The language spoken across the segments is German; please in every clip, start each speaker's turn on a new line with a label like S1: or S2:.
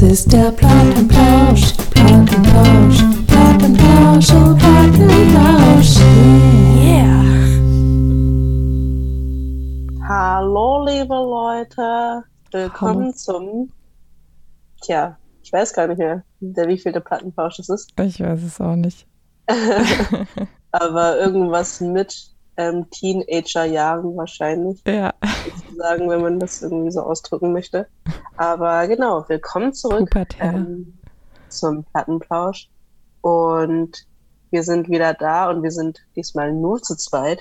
S1: Das ist der Plattenplausch, Plattenplausch, Plattenplausch, oh Plattenplausch. Yeah.
S2: Hallo, liebe Leute. Willkommen
S1: Hallo.
S2: zum. Tja, ich weiß gar nicht mehr, der wievielte Plattenplausch es ist.
S1: Ich weiß es auch nicht.
S2: Aber irgendwas mit ähm, Teenager-Jahren wahrscheinlich,
S1: Ja,
S2: sagen, wenn man das irgendwie so ausdrücken möchte. Aber genau, willkommen zurück ähm, zum Plattenplausch. Und wir sind wieder da und wir sind diesmal nur zu zweit.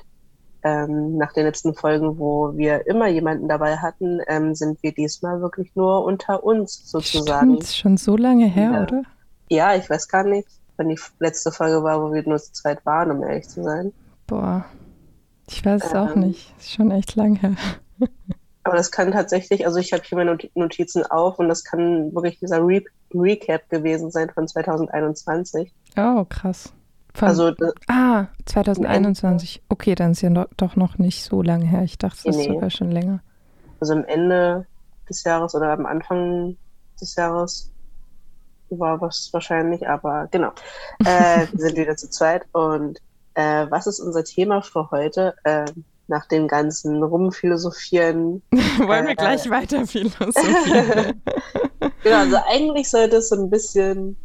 S2: Ähm, nach den letzten Folgen, wo wir immer jemanden dabei hatten, ähm, sind wir diesmal wirklich nur unter uns sozusagen.
S1: Stimmt, ist schon so lange her,
S2: Ja.
S1: oder?
S2: Ja, ich weiß gar nicht, wann die letzte Folge war, wo wir nur zu zweit waren, um ehrlich zu sein.
S1: Boah, ich weiß es auch
S2: Ähm.
S1: nicht. Ist schon echt lang her.
S2: Aber das kann tatsächlich, also ich habe hier meine Not- Notizen auf und das kann wirklich dieser Re Recap gewesen sein von 2021.
S1: Oh, krass. Von,
S2: Also
S1: ah, 2021. Okay, dann ist ja no, doch noch nicht so lange her. Ich dachte, das ist
S2: Nee.
S1: sogar schon länger.
S2: also am Ende des Jahres oder am Anfang des Jahres war was wahrscheinlich, aber genau. Äh, wir sind wieder zu zweit und äh, was ist unser Thema für heute? Äh, nach dem ganzen Rumphilosophieren.
S1: Wollen wir
S2: Äh,
S1: gleich weiter philosophieren?
S2: Genau, also eigentlich sollte es so ein bisschen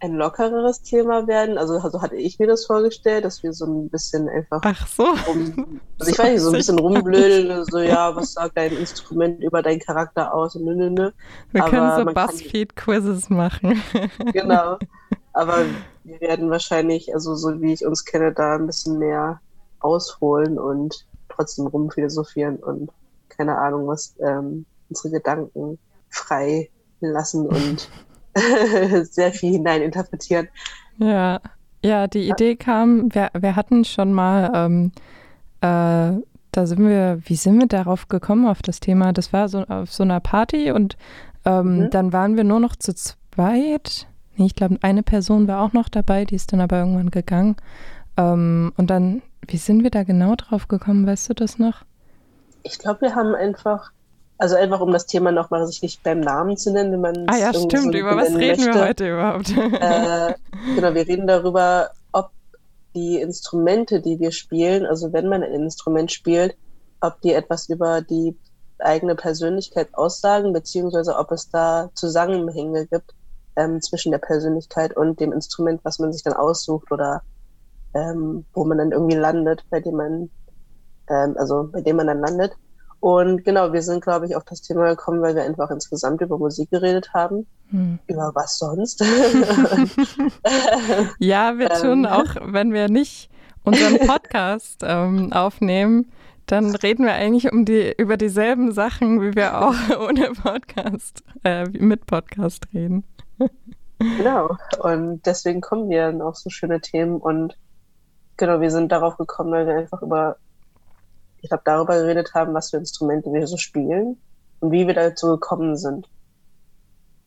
S2: ein lockereres Thema werden. Also so hatte ich mir das vorgestellt, dass wir so ein bisschen einfach
S1: Ach so.
S2: rum, also ich weiß nicht, so ein bisschen rumblödeln, so ja, was sagt dein Instrument über deinen Charakter aus nö, nö, nö.
S1: Wir
S2: Aber
S1: können so Buzzfeed-Quizzes machen.
S2: Genau. Aber wir werden wahrscheinlich, also so wie ich uns kenne, da ein bisschen mehr ausholen und trotzdem rumphilosophieren und keine Ahnung, was ähm, unsere Gedanken frei lassen und sehr viel hineininterpretieren.
S1: Ja, ja, die Idee kam, wir, wir hatten schon mal, ähm, äh, da sind wir, wie sind wir darauf gekommen auf das Thema? Das war so auf so einer Party und ähm,
S2: Mhm.
S1: dann waren wir nur noch zu zweit. Nee, ich glaube, eine Person war auch noch dabei, die ist dann aber irgendwann gegangen. Ähm, und dann, wie sind wir da genau drauf gekommen? Weißt du das noch?
S2: Ich glaube, wir haben einfach, also einfach um das Thema nochmal sich beim Namen zu nennen, wenn man
S1: Ah ja, stimmt.
S2: so
S1: Über was reden
S2: möchte.
S1: wir heute überhaupt?
S2: Äh, genau, wir reden darüber, ob die Instrumente, die wir spielen, also wenn man ein Instrument spielt, ob die etwas über die eigene Persönlichkeit aussagen, beziehungsweise ob es da Zusammenhänge gibt ähm, zwischen der Persönlichkeit und dem Instrument, was man sich dann aussucht oder ähm, wo man dann irgendwie landet, bei dem man, ähm, also bei dem man dann landet. Und genau, wir sind, glaube ich, auf das Thema gekommen, weil wir einfach insgesamt über Musik geredet haben.
S1: Hm.
S2: Über was sonst?
S1: Ja, wir tun
S2: Ähm.
S1: auch, wenn wir nicht unseren Podcast ähm, aufnehmen, dann reden wir eigentlich um die, über dieselben Sachen, wie wir auch ohne Podcast, äh, mit Podcast reden.
S2: Genau. Und deswegen kommen wir dann auf so schöne Themen und genau, wir sind darauf gekommen, weil wir einfach über, ich glaube, darüber geredet haben, was für Instrumente wir so spielen und wie wir dazu gekommen sind.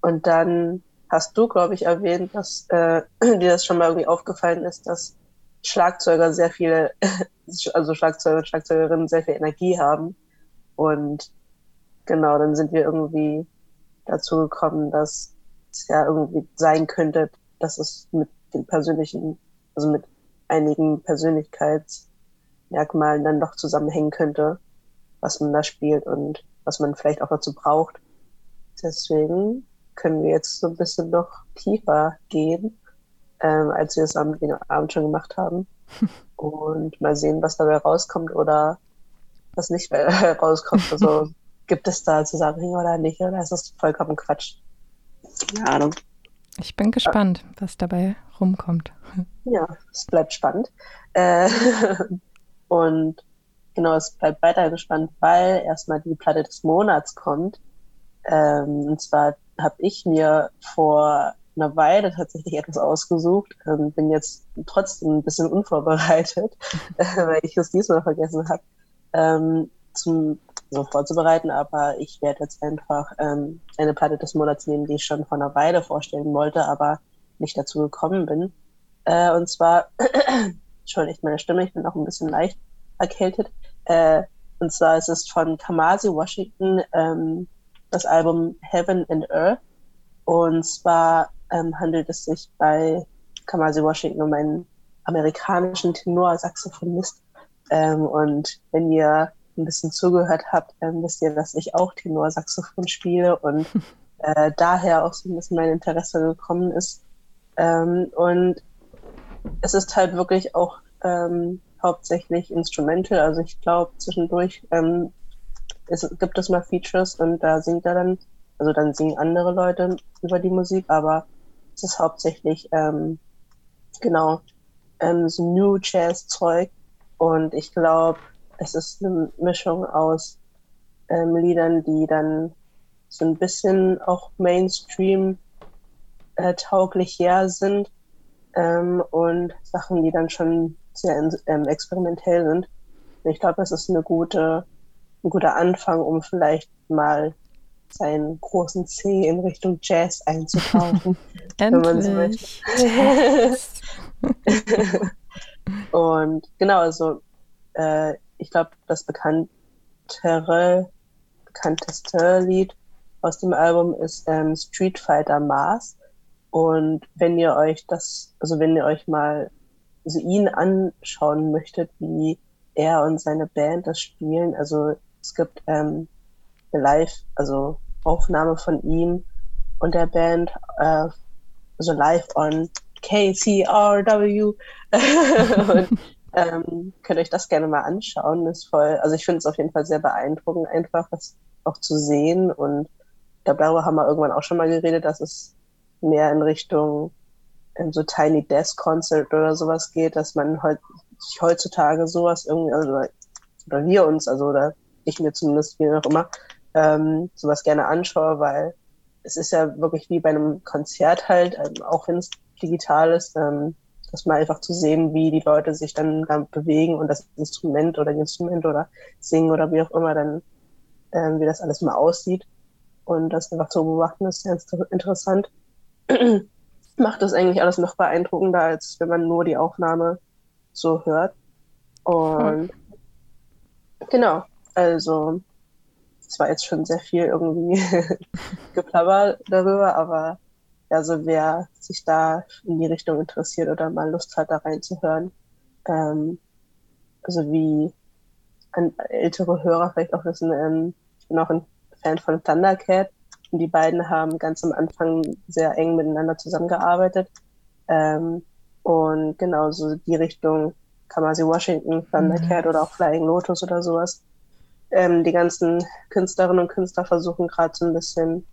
S2: Und dann hast du, glaube ich, erwähnt, dass äh, dir das schon mal irgendwie aufgefallen ist, dass Schlagzeuger sehr viele, also Schlagzeuger und Schlagzeugerinnen sehr viel Energie haben. Und genau, dann sind wir irgendwie dazu gekommen, dass es ja irgendwie sein könnte, dass es mit den persönlichen, also mit einigen Persönlichkeitsmerkmalen dann doch zusammenhängen könnte, was man da spielt und was man vielleicht auch dazu braucht. Deswegen können wir jetzt so ein bisschen noch tiefer gehen, ähm, als wir es am Abend schon gemacht haben. Und mal sehen, was dabei rauskommt oder was nicht rauskommt. Also gibt es da Zusammenhänge oder nicht? Oder ist das vollkommen Quatsch? Keine Ahnung.
S1: Ich bin gespannt, was dabei rumkommt.
S2: Ja, es bleibt spannend. Äh, und genau, es bleibt weiterhin spannend, weil erstmal die Platte des Monats kommt. Ähm, und zwar habe ich mir vor einer Weile tatsächlich etwas ausgesucht. Ähm, bin jetzt trotzdem ein bisschen unvorbereitet, äh, weil ich es diesmal vergessen habe, ähm, zum so vorzubereiten. Aber ich werde jetzt einfach ähm, eine Platte des Monats nehmen, die ich schon vor einer Weile vorstellen wollte, aber nicht dazu gekommen bin. Äh, und zwar, entschuldigt meine Stimme, ich bin auch ein bisschen leicht erkältet. Äh, und zwar ist es von Kamasi Washington ähm, das Album Heaven and Earth. Und zwar ähm, handelt es sich bei Kamasi Washington um einen amerikanischen Tenorsaxophonist. Ähm, und wenn ihr ein bisschen zugehört habt, ähm, wisst ihr, dass ich auch Tenorsaxophon spiele und äh, daher auch so ein bisschen mein Interesse gekommen ist. Ähm, und es ist halt wirklich auch ähm, hauptsächlich Instrumental. Also ich glaube, zwischendurch ähm, es, gibt es mal Features und da singt er dann, also dann singen andere Leute über die Musik, aber es ist hauptsächlich ähm, genau ähm, so New Jazz Zeug und ich glaube, es ist eine Mischung aus ähm, Liedern, die dann so ein bisschen auch Mainstream äh, tauglich her sind ähm, und Sachen, die dann schon sehr ähm, experimentell sind. Und ich glaube, es ist eine gute, ein guter Anfang, um vielleicht mal seinen großen C in Richtung Jazz einzutauchen. wenn man so möchte. und genau, also äh, ich glaube, das bekanntere, bekannteste Lied aus dem Album ist ähm, Street Fighter Mars. Und wenn ihr euch das, also wenn ihr euch mal also ihn anschauen möchtet, wie er und seine Band das spielen, also es gibt ähm, eine Live, also Aufnahme von ihm und der Band, äh, also live on KCRW. und ähm, könnt euch das gerne mal anschauen. Ist voll, also ich finde es auf jeden Fall sehr beeindruckend, einfach das auch zu sehen. Und ich glaube, darüber haben wir irgendwann auch schon mal geredet, dass es mehr in Richtung in so Tiny Desk Concert oder sowas geht, dass man heut, sich heutzutage sowas irgendwie, also, oder wir uns, also oder ich mir zumindest, wie auch immer, ähm, sowas gerne anschaue, weil es ist ja wirklich wie bei einem Konzert halt, ähm, auch wenn es digital ist, ähm, das mal einfach zu sehen, wie die Leute sich dann, dann bewegen und das Instrument oder die Instrument oder singen oder wie auch immer dann, ähm, wie das alles mal aussieht. Und das einfach zu beobachten ist sehr interessant. Macht das eigentlich alles noch beeindruckender, als wenn man nur die Aufnahme so hört. Und hm. genau, also es war jetzt schon sehr viel irgendwie geplapper darüber, aber also wer sich da in die Richtung interessiert oder mal Lust hat, da reinzuhören, ähm, also wie ältere Hörer vielleicht auch wissen, ähm, ich bin auch ein Fan von Thundercat und die beiden haben ganz am Anfang sehr eng miteinander zusammengearbeitet. Ähm, und genauso die Richtung Kamasi Washington, Thundercat mhm. oder auch Flying Lotus oder sowas. Ähm, die ganzen Künstlerinnen und Künstler versuchen gerade so ein bisschen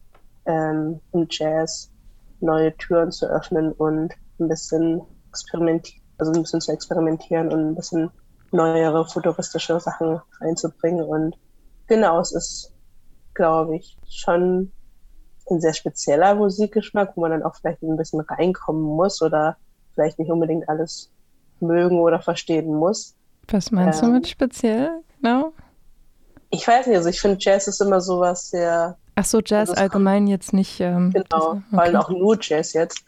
S2: ähm, im Jazz neue Türen zu öffnen und ein bisschen experimentieren, also ein bisschen zu experimentieren und ein bisschen neuere futuristische Sachen reinzubringen. Und genau, es ist, glaube ich, schon ein sehr spezieller Musikgeschmack, wo man dann auch vielleicht ein bisschen reinkommen muss oder vielleicht nicht unbedingt alles mögen oder verstehen muss.
S1: Was meinst ähm, du mit speziell genau?
S2: Ich weiß nicht, also ich finde Jazz ist immer sowas sehr
S1: Ach so, Jazz also allgemein jetzt nicht. Ähm,
S2: genau, okay. vor allem auch nur Jazz jetzt.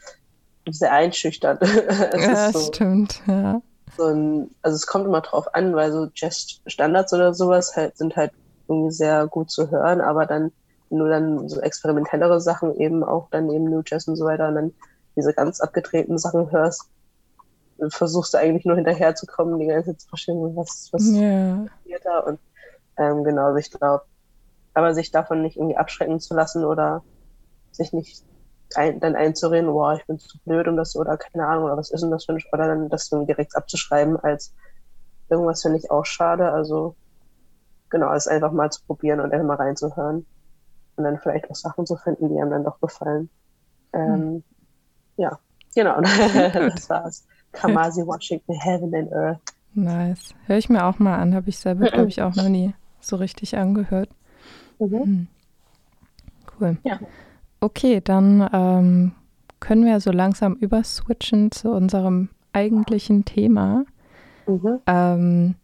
S2: Sehr einschüchternd.
S1: ja, so, stimmt, ja.
S2: So ein, also es kommt immer drauf an, weil so Jazz-Standards oder sowas halt, sind halt irgendwie sehr gut zu hören, aber dann nur dann so experimentellere Sachen eben auch dann eben New Jazz und so weiter und dann diese ganz abgedrehten Sachen hörst, versuchst du eigentlich nur hinterherzukommen, die ganze Zeit zu verstehen, was, was yeah. passiert da und ähm, genau, also ich glaube, aber sich davon nicht irgendwie abschrecken zu lassen oder sich nicht ein, dann einzureden, boah, ich bin zu blöd um das oder keine Ahnung, oder was ist denn das für ein Sport, dann das irgendwie direkt abzuschreiben als irgendwas finde ich auch schade. Also genau, es einfach mal zu probieren und einfach mal reinzuhören und dann vielleicht auch Sachen zu finden, die einem dann doch gefallen. Ähm, hm. Ja, genau, das war's. Kamasi Washington, Heaven and Earth.
S1: Nice. Hör ich mir auch mal an, habe ich selber, glaube ich, auch noch nie so richtig angehört. Mhm. Hm. Cool. Ja. Okay, dann ähm, können wir so langsam überswitchen zu unserem eigentlichen Thema. Mhm. Ähm,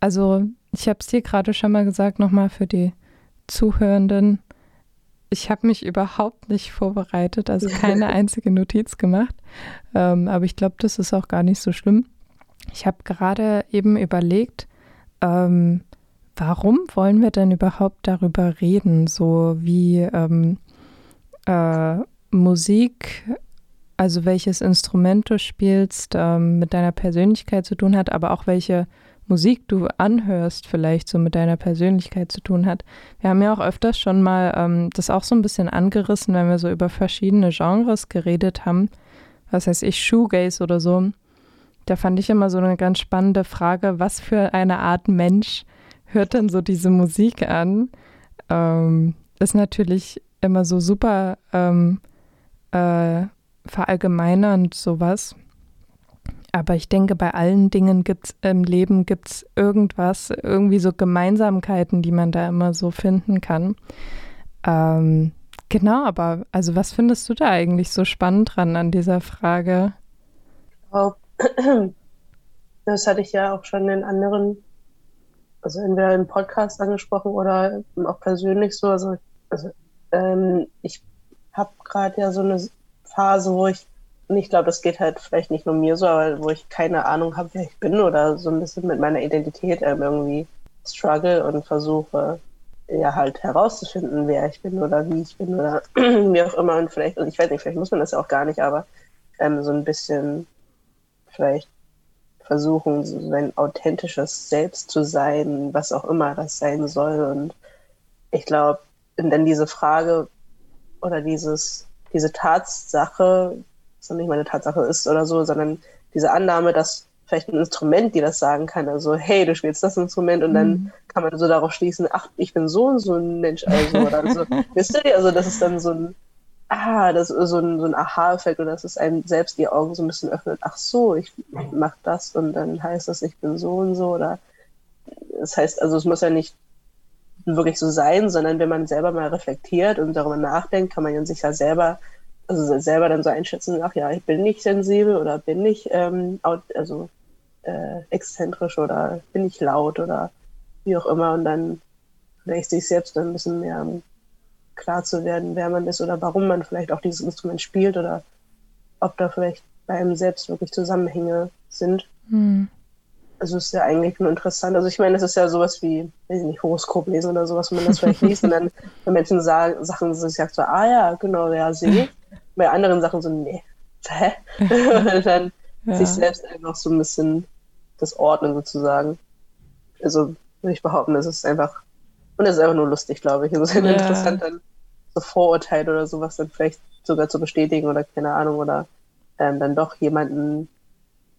S1: also, ich habe es dir gerade schon mal gesagt, nochmal für die Zuhörenden. Ich habe mich überhaupt nicht vorbereitet, also keine einzige Notiz gemacht. Ähm, aber ich glaube, das ist auch gar nicht so schlimm. Ich habe gerade eben überlegt, ähm, warum wollen wir denn überhaupt darüber reden? So wie, ähm, äh, Musik, also welches Instrument du spielst, ähm, mit deiner Persönlichkeit zu tun hat, aber auch welche Musik du anhörst, vielleicht so mit deiner Persönlichkeit zu tun hat. Wir haben ja auch öfters schon mal ähm, das auch so ein bisschen angerissen, wenn wir so über verschiedene Genres geredet haben. Was heißt ich, Shoegaze oder so. Da fand ich immer so eine ganz spannende Frage, was für eine Art Mensch hört denn so diese Musik an? Ähm, ist natürlich immer so super ähm, äh, verallgemeinernd sowas. Aber ich denke, bei allen Dingen gibt's im Leben gibt's irgendwas, irgendwie so Gemeinsamkeiten, die man da immer so finden kann. Ähm, genau, aber also was findest du da eigentlich so spannend dran an dieser Frage?
S2: Glaube, das hatte ich ja auch schon in anderen, also entweder im Podcast angesprochen oder auch persönlich so. Also, also ähm, ich habe gerade ja so eine Phase, wo ich, und ich glaube, das geht halt vielleicht nicht nur mir so, aber wo ich keine Ahnung habe, wer ich bin oder so ein bisschen mit meiner Identität ähm, irgendwie struggle und versuche, ja halt herauszufinden, wer ich bin oder wie ich bin oder wie auch immer. Und vielleicht, und ich weiß nicht, vielleicht muss man das ja auch gar nicht, aber ähm, so ein bisschen vielleicht versuchen, sein authentisches Selbst zu sein, was auch immer das sein soll. Und ich glaube, dann diese Frage oder dieses, diese Tatsache, was nicht meine Tatsache ist oder so, sondern diese Annahme, dass vielleicht ein Instrument, die das sagen kann, also hey, du spielst das Instrument und mhm. dann kann man so darauf schließen, ach, ich bin so und so ein Mensch, also oder so. Wisst ihr, also das ist dann so ein, ah, das ist so ein, so ein Aha-Effekt oder dass es einem selbst die Augen so ein bisschen öffnet, ach so, ich mach das und dann heißt das, ich bin so und so oder das heißt, also es muss ja nicht wirklich so sein, sondern wenn man selber mal reflektiert und darüber nachdenkt, kann man sich ja selber, also selber dann so einschätzen, ach ja, ich bin nicht sensibel oder bin ich ähm, also äh, exzentrisch oder bin ich laut oder wie auch immer und dann vielleicht sich selbst dann ein bisschen mehr klar zu werden, wer man ist oder warum man vielleicht auch dieses Instrument spielt oder ob da vielleicht bei einem selbst wirklich Zusammenhänge sind. Hm. Also ist ja eigentlich nur interessant. Also ich meine, das ist ja sowas wie, weiß ich nicht, Horoskop lesen oder sowas, wenn man das vielleicht liest und dann, wenn Menschen sagen, Sachen so, ich sag so, ah ja, genau, ja, sehe. Bei anderen Sachen so, nee, hä? und dann ja. sich selbst einfach so ein bisschen das Ordnen sozusagen. Also würde ich behaupten, das ist einfach, und das ist einfach nur lustig, glaube ich. Es ist ja. interessant, dann so Vorurteile oder sowas dann vielleicht sogar zu bestätigen oder keine Ahnung, oder ähm, dann doch jemanden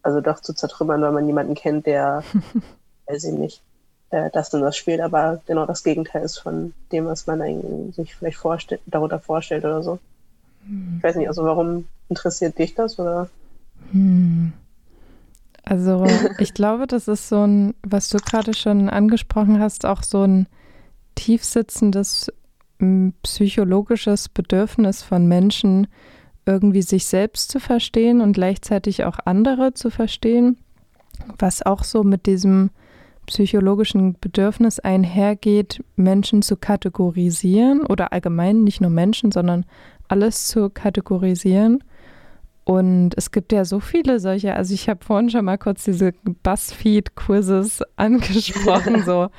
S2: also doch zu zertrümmern, weil man jemanden kennt, der, weiß ich nicht, äh, das und das spielt, aber genau das Gegenteil ist von dem, was man eigentlich sich vielleicht vorstellt, darunter vorstellt oder so. Hm. Ich weiß nicht, also warum interessiert dich das oder?
S1: Hm. Also ich glaube, das ist so ein, was du gerade schon angesprochen hast, auch so ein tiefsitzendes psychologisches Bedürfnis von Menschen, irgendwie sich selbst zu verstehen und gleichzeitig auch andere zu verstehen, was auch so mit diesem psychologischen Bedürfnis einhergeht, Menschen zu kategorisieren oder allgemein nicht nur Menschen, sondern alles zu kategorisieren. Und es gibt ja so viele solche, also ich habe vorhin schon mal kurz diese Buzzfeed-Quizzes angesprochen, so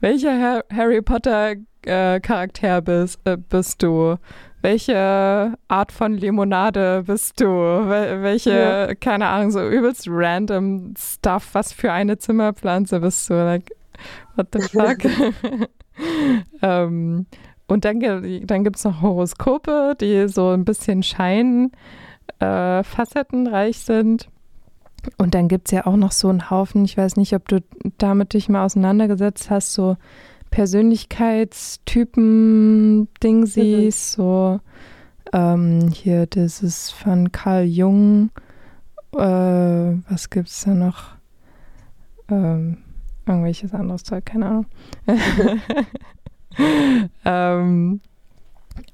S1: welcher Harry Potter äh, Charakter bist, äh, bist du? welche Art von Limonade bist du? Wel welche, ja. keine Ahnung, so übelst random Stuff, was für eine Zimmerpflanze bist du? Like, what the fuck? ähm, und dann, dann gibt es noch Horoskope, die so ein bisschen schein äh, facettenreich sind. Und dann gibt es ja auch noch so einen Haufen, ich weiß nicht, ob du damit dich mal auseinandergesetzt hast, so Persönlichkeitstypen Ding siehst, mhm. so ähm, hier dieses von Carl Jung, äh, was gibt's da noch? Ähm, irgendwelches anderes Zeug, keine Ahnung. ähm,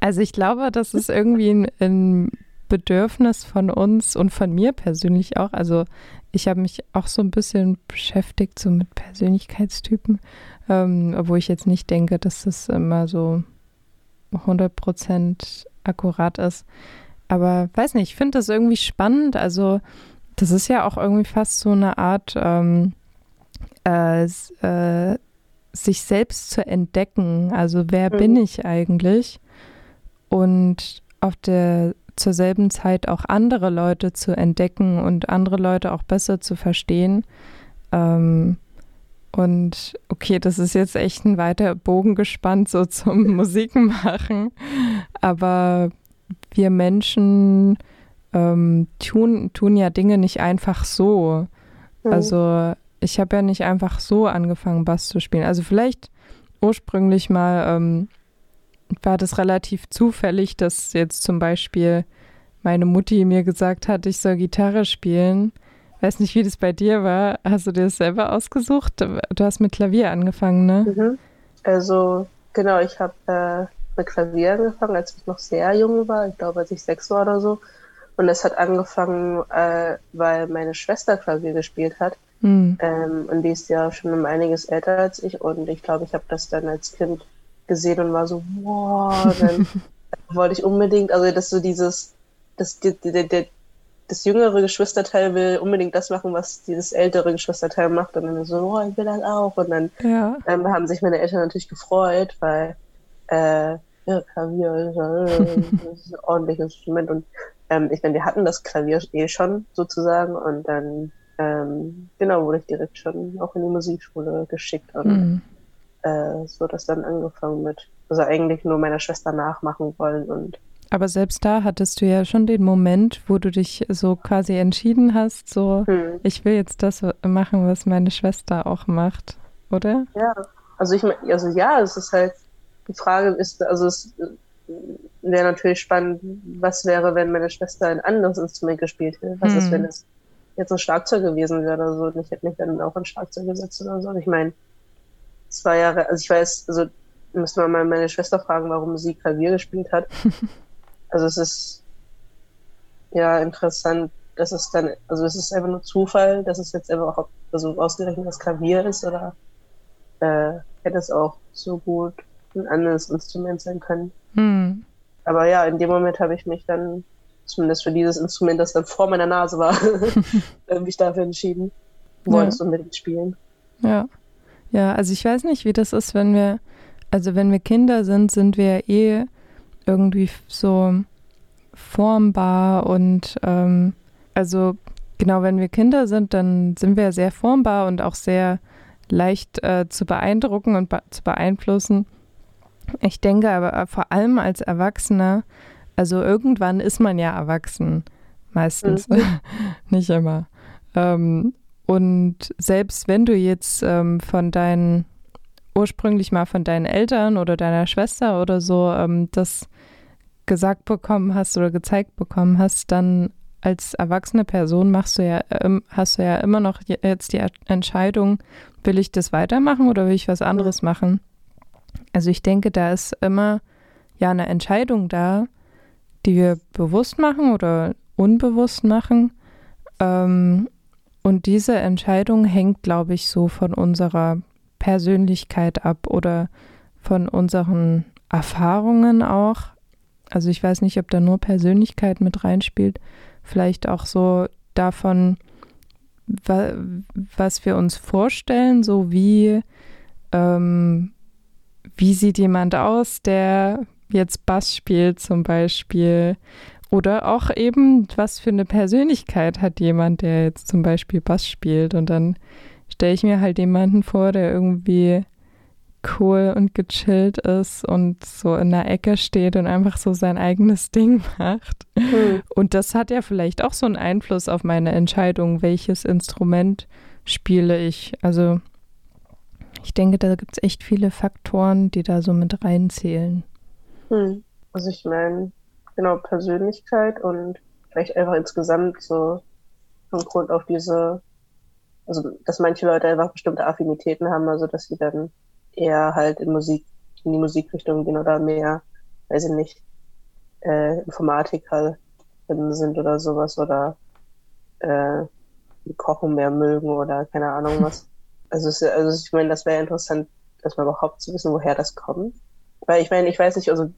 S1: also ich glaube, das ist irgendwie ein, ein Bedürfnis von uns und von mir persönlich auch. Also ich habe mich auch so ein bisschen beschäftigt so mit Persönlichkeitstypen ähm, obwohl ich jetzt nicht denke, dass das immer so 100% akkurat ist. Aber weiß nicht, ich finde das irgendwie spannend. Also, das ist ja auch irgendwie fast so eine Art, ähm, äh, äh, sich selbst zu entdecken. Also, wer mhm. bin ich eigentlich? und auf der zur selben Zeit auch andere Leute zu entdecken und andere Leute auch besser zu verstehen. Ähm, und okay, das ist jetzt echt ein weiter Bogen gespannt, so zum Musikmachen. Aber wir Menschen ähm, tun, tun ja Dinge nicht einfach so. Also ich habe ja nicht einfach so angefangen, Bass zu spielen. Also vielleicht ursprünglich mal ähm, war das relativ zufällig, dass jetzt zum Beispiel meine Mutti mir gesagt hat, ich soll Gitarre spielen. Weiß nicht, wie das bei dir war. Hast du dir das selber ausgesucht? Du hast mit Klavier angefangen, ne?
S2: Mhm. Also, genau, ich habe äh, mit Klavier angefangen, als ich noch sehr jung war. Ich glaube, als ich sechs war oder so. Und es hat angefangen, äh, weil meine Schwester Klavier gespielt hat. Mhm. Ähm, und die ist ja schon um einiges älter als ich. Und ich glaube, ich habe das dann als Kind gesehen und war so, wow, dann wollte ich unbedingt, also dass so dieses, das, der, der, der, das jüngere Geschwisterteil will unbedingt das machen, was dieses ältere Geschwisterteil macht. Und dann so, oh, ich will das auch. Und dann ja. ähm, haben sich meine Eltern natürlich gefreut, weil äh, ja, Klavier ist, äh, ist ein ordentliches Instrument. Und ähm, ich meine, wir hatten das Klavier eh schon sozusagen. Und dann, ähm, genau, wurde ich direkt schon auch in die Musikschule geschickt. Und mhm äh, so das dann angefangen mit, also eigentlich nur meiner Schwester nachmachen wollen und
S1: aber selbst da hattest du ja schon den Moment, wo du dich so quasi entschieden hast, so hm. ich will jetzt das machen, was meine Schwester auch macht, oder?
S2: Ja, also ich also ja, es ist halt die Frage ist, also es wäre natürlich spannend, was wäre, wenn meine Schwester ein anderes Instrument gespielt hätte? Was hm. ist, wenn es jetzt ein Schlagzeug gewesen wäre oder so und ich hätte mich dann auch ein Schlagzeug gesetzt oder so. Und ich meine, zwei Jahre, also ich weiß, also müssen wir mal meine Schwester fragen, warum sie Klavier gespielt hat. also es ist ja interessant, dass es dann, also es ist einfach nur Zufall, dass es jetzt einfach auch also ausgerechnet das Klavier ist oder äh, hätte es auch so gut ein anderes Instrument sein können. Hm. Aber ja, in dem Moment habe ich mich dann, zumindest für dieses Instrument, das dann vor meiner Nase war, mich dafür entschieden. Wollte es unbedingt spielen.
S1: Ja. Ja, also ich weiß nicht, wie das ist, wenn wir, also wenn wir Kinder sind, sind wir eh irgendwie so formbar und ähm, also genau, wenn wir Kinder sind, dann sind wir sehr formbar und auch sehr leicht äh, zu beeindrucken und be zu beeinflussen. Ich denke aber äh, vor allem als Erwachsener, also irgendwann ist man ja erwachsen, meistens, mhm. nicht immer. Ähm, und selbst wenn du jetzt ähm, von deinen, ursprünglich mal von deinen Eltern oder deiner Schwester oder so ähm, das gesagt bekommen hast oder gezeigt bekommen hast, dann als erwachsene Person machst du ja, ähm, hast du ja immer noch jetzt die Entscheidung, will ich das weitermachen oder will ich was anderes machen? Also ich denke, da ist immer ja eine Entscheidung da, die wir bewusst machen oder unbewusst machen. Ähm, und diese Entscheidung hängt, glaube ich, so von unserer Persönlichkeit ab oder von unseren Erfahrungen auch. Also ich weiß nicht, ob da nur Persönlichkeit mit reinspielt. Vielleicht auch so davon, was wir uns vorstellen, so wie, ähm, wie sieht jemand aus, der jetzt Bass spielt zum Beispiel oder auch eben, was für eine Persönlichkeit hat jemand, der jetzt zum Beispiel Bass spielt. Und dann stelle ich mir halt jemanden vor, der irgendwie cool und gechillt ist und so in der Ecke steht und einfach so sein eigenes Ding macht. Mhm. Und das hat ja vielleicht auch so einen Einfluss auf meine Entscheidung, welches Instrument spiele ich. Also ich denke, da gibt es echt viele Faktoren, die da so mit reinzählen.
S2: Mhm. Also ich meine, genau Persönlichkeit und vielleicht einfach insgesamt so vom Grund auf diese, also dass manche Leute einfach bestimmte Affinitäten haben, also dass sie dann eher halt in Musik, in die Musikrichtung gehen oder mehr, weiß ich nicht, äh, Informatiker sind oder sowas oder äh, Kochen mehr mögen oder keine Ahnung was. Also, es, also ich meine, das wäre interessant, erstmal überhaupt zu wissen, woher das kommt. Weil ich meine, ich weiß nicht, also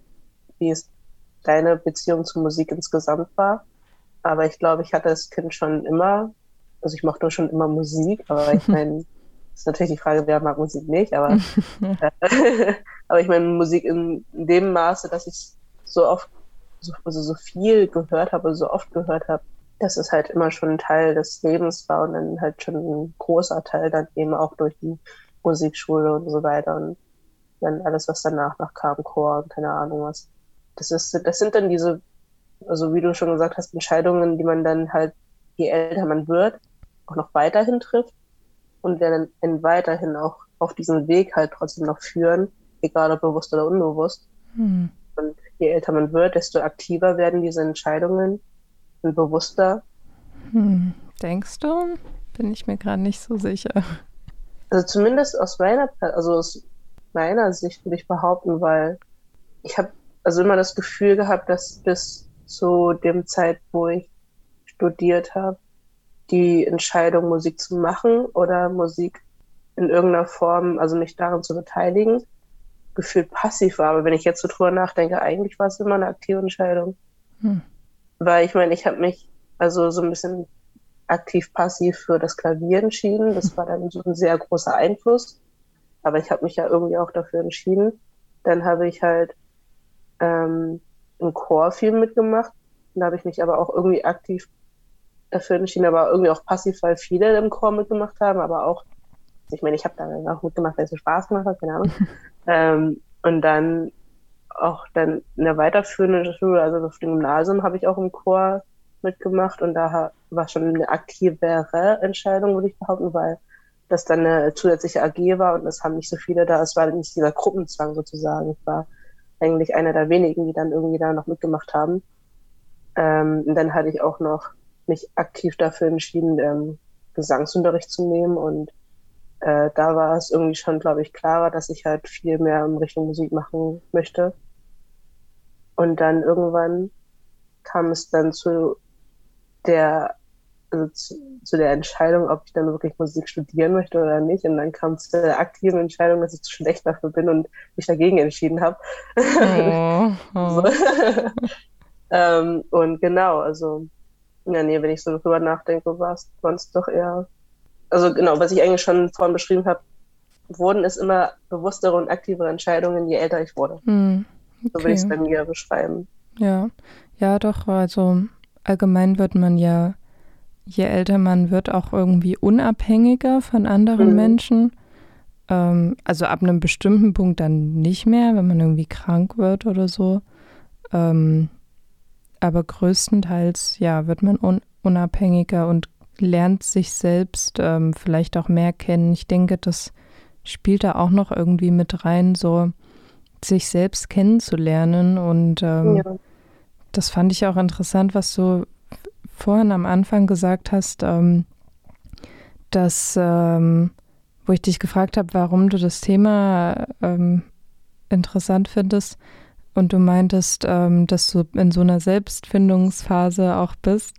S2: wie es deine Beziehung zur Musik insgesamt war. Aber ich glaube, ich hatte als Kind schon immer, also ich mochte schon immer Musik, aber ich meine, ist natürlich die Frage, wer mag Musik nicht, aber, äh, aber ich meine Musik in, in, dem Maße, dass ich es so oft, so, also so viel gehört habe, so oft gehört habe, dass es halt immer schon ein Teil des Lebens war und dann halt schon ein großer Teil dann eben auch durch die Musikschule und so weiter und dann alles, was danach noch kam, Chor und keine Ahnung was. Das ist, das sind dann diese, also wie du schon gesagt hast, Entscheidungen, die man dann halt, je älter man wird, auch noch weiterhin trifft und werden dann weiterhin auch auf diesen Weg halt trotzdem noch führen, egal ob bewusst oder unbewusst. Hm. Und je älter man wird, desto aktiver werden diese Entscheidungen und bewusster.
S1: Hm. Denkst du? Bin ich mir gerade nicht so sicher.
S2: Also zumindest aus meiner, also aus meiner Sicht würde ich behaupten, weil ich habe also immer das Gefühl gehabt, dass bis zu dem Zeit, wo ich studiert habe, die Entscheidung, Musik zu machen oder Musik in irgendeiner Form, also mich daran zu beteiligen, gefühlt passiv war. Aber wenn ich jetzt so drüber nachdenke, eigentlich war es immer eine aktive Entscheidung. Hm. Weil ich meine, ich habe mich also so ein bisschen aktiv-passiv für das Klavier entschieden. Das war dann so ein sehr großer Einfluss. Aber ich habe mich ja irgendwie auch dafür entschieden. Dann habe ich halt ähm, im Chor viel mitgemacht. Dann habe ich mich aber auch irgendwie aktiv dafür entschieden, aber irgendwie auch passiv, weil viele im Chor mitgemacht haben, aber auch, ich meine, ich habe da auch mitgemacht, weil es so Spaß gemacht hat, keine Ahnung. ähm, und dann auch dann in der weiterführenden Schule, also auf dem Gymnasium, habe ich auch im Chor mitgemacht und da war schon eine aktivere Entscheidung, würde ich behaupten, weil das dann eine zusätzliche AG war und es haben nicht so viele da, es war nicht dieser Gruppenzwang sozusagen. Ich war eigentlich einer der wenigen, die dann irgendwie da noch mitgemacht haben. Ähm, und dann hatte ich auch noch mich aktiv dafür entschieden, ähm, Gesangsunterricht zu nehmen und äh, da war es irgendwie schon, glaube ich, klarer, dass ich halt viel mehr in Richtung Musik machen möchte. Und dann irgendwann kam es dann zu der, also zu, zu, der Entscheidung, ob ich dann wirklich Musik studieren möchte oder nicht. Und dann kam es zu der aktiven Entscheidung, dass ich zu schlecht dafür bin und mich dagegen entschieden habe. Oh, oh. ähm, und genau, also ja, nee, wenn ich so drüber nachdenke, war es doch eher. Also genau, was ich eigentlich schon vorhin beschrieben habe, wurden es immer bewusstere und aktivere Entscheidungen, je älter ich wurde. Hm, okay. So würde ich es bei mir beschreiben.
S1: Ja, ja, doch. Also allgemein wird man ja, je älter man wird, auch irgendwie unabhängiger von anderen mhm. Menschen. Ähm, also ab einem bestimmten Punkt dann nicht mehr, wenn man irgendwie krank wird oder so. Ähm, aber größtenteils, ja, wird man un unabhängiger und lernt sich selbst ähm, vielleicht auch mehr kennen. Ich denke, das spielt da auch noch irgendwie mit rein, so sich selbst kennenzulernen. Und ähm, ja. das fand ich auch interessant, was du vorhin am Anfang gesagt hast, ähm, dass, ähm, wo ich dich gefragt habe, warum du das Thema ähm, interessant findest, und du meintest, ähm, dass du in so einer Selbstfindungsphase auch bist.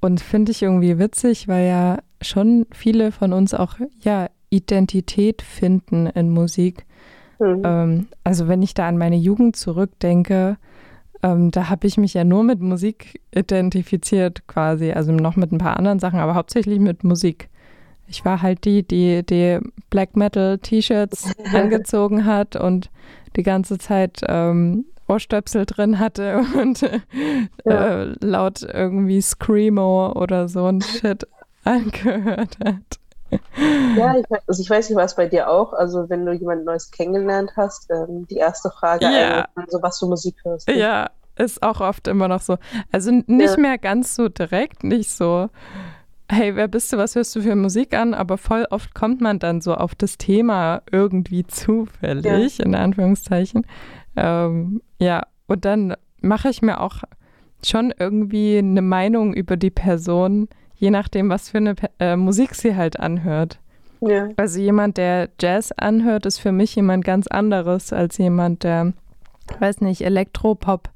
S1: Und finde ich irgendwie witzig, weil ja schon viele von uns auch ja Identität finden in Musik. Mhm. Ähm, also wenn ich da an meine Jugend zurückdenke, ähm, da habe ich mich ja nur mit Musik identifiziert quasi, also noch mit ein paar anderen Sachen, aber hauptsächlich mit Musik. Ich war halt die, die die Black Metal T-Shirts angezogen hat und die ganze Zeit ähm, Ohrstöpsel drin hatte und äh, ja. laut irgendwie Screamo oder so ein Shit angehört hat.
S2: Ja, ich, also ich weiß nicht, was bei dir auch. Also wenn du jemand Neues kennengelernt hast, ähm, die erste Frage, ja. also was du Musik hörst.
S1: Ne? Ja, ist auch oft immer noch so. Also nicht ja. mehr ganz so direkt, nicht so, hey, wer bist du, was hörst du für Musik an? Aber voll oft kommt man dann so auf das Thema irgendwie zufällig, ja. in Anführungszeichen. Ähm, ja, und dann mache ich mir auch schon irgendwie eine Meinung über die Person, je nachdem, was für eine äh, Musik sie halt anhört. Ja. Also jemand, der Jazz anhört, ist für mich jemand ganz anderes als jemand, der, weiß nicht, Elektropop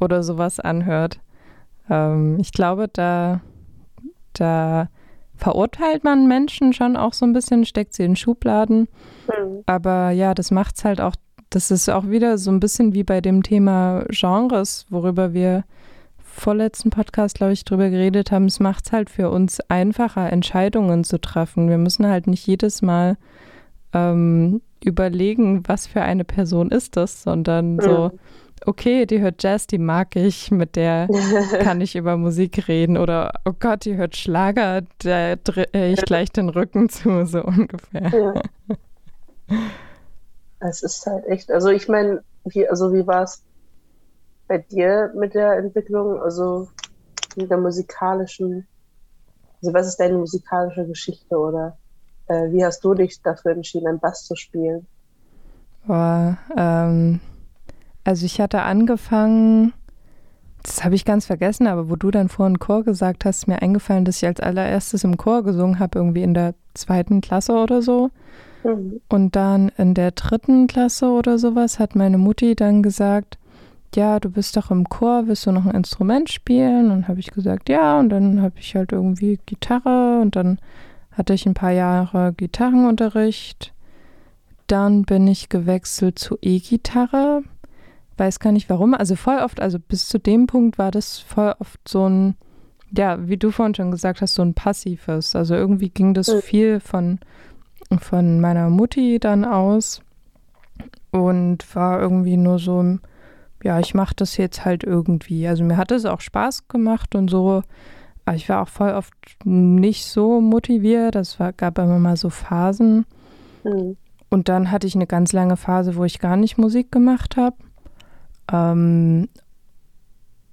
S1: oder sowas anhört. Ähm, ich glaube, da da verurteilt man Menschen schon auch so ein bisschen, steckt sie in Schubladen. Mhm. Aber ja, das macht es halt auch, das ist auch wieder so ein bisschen wie bei dem Thema Genres, worüber wir vorletzten Podcast, glaube ich, drüber geredet haben. Es macht es halt für uns einfacher, Entscheidungen zu treffen. Wir müssen halt nicht jedes Mal ähm, überlegen, was für eine Person ist das, sondern mhm. so, okay, die hört Jazz, die mag ich, mit der kann ich über Musik reden. Oder, oh Gott, die hört Schlager, der drehe ich gleich den Rücken zu, so ungefähr.
S2: Ja. Es ist halt echt, also ich meine, wie, also wie war es bei dir mit der Entwicklung, also mit der musikalischen, also was ist deine musikalische Geschichte oder äh, wie hast du dich dafür entschieden, einen Bass zu spielen?
S1: Boah, ähm, also ich hatte angefangen, das habe ich ganz vergessen, aber wo du dann vorhin Chor gesagt hast, ist mir eingefallen, dass ich als allererstes im Chor gesungen habe, irgendwie in der zweiten Klasse oder so. Mhm. Und dann in der dritten Klasse oder sowas hat meine Mutti dann gesagt, ja, du bist doch im Chor, willst du noch ein Instrument spielen? Und habe ich gesagt, ja. Und dann habe ich halt irgendwie Gitarre und dann hatte ich ein paar Jahre Gitarrenunterricht. Dann bin ich gewechselt zu E-Gitarre. Weiß gar nicht warum. Also voll oft, also bis zu dem Punkt war das voll oft so ein, ja, wie du vorhin schon gesagt hast, so ein passives. Also irgendwie ging das mhm. viel von, von meiner Mutti dann aus und war irgendwie nur so ja, ich mache das jetzt halt irgendwie. Also mir hat es auch Spaß gemacht und so. Aber ich war auch voll oft nicht so motiviert. Das war, gab immer mal so Phasen. Mhm. Und dann hatte ich eine ganz lange Phase, wo ich gar nicht Musik gemacht habe. Ähm,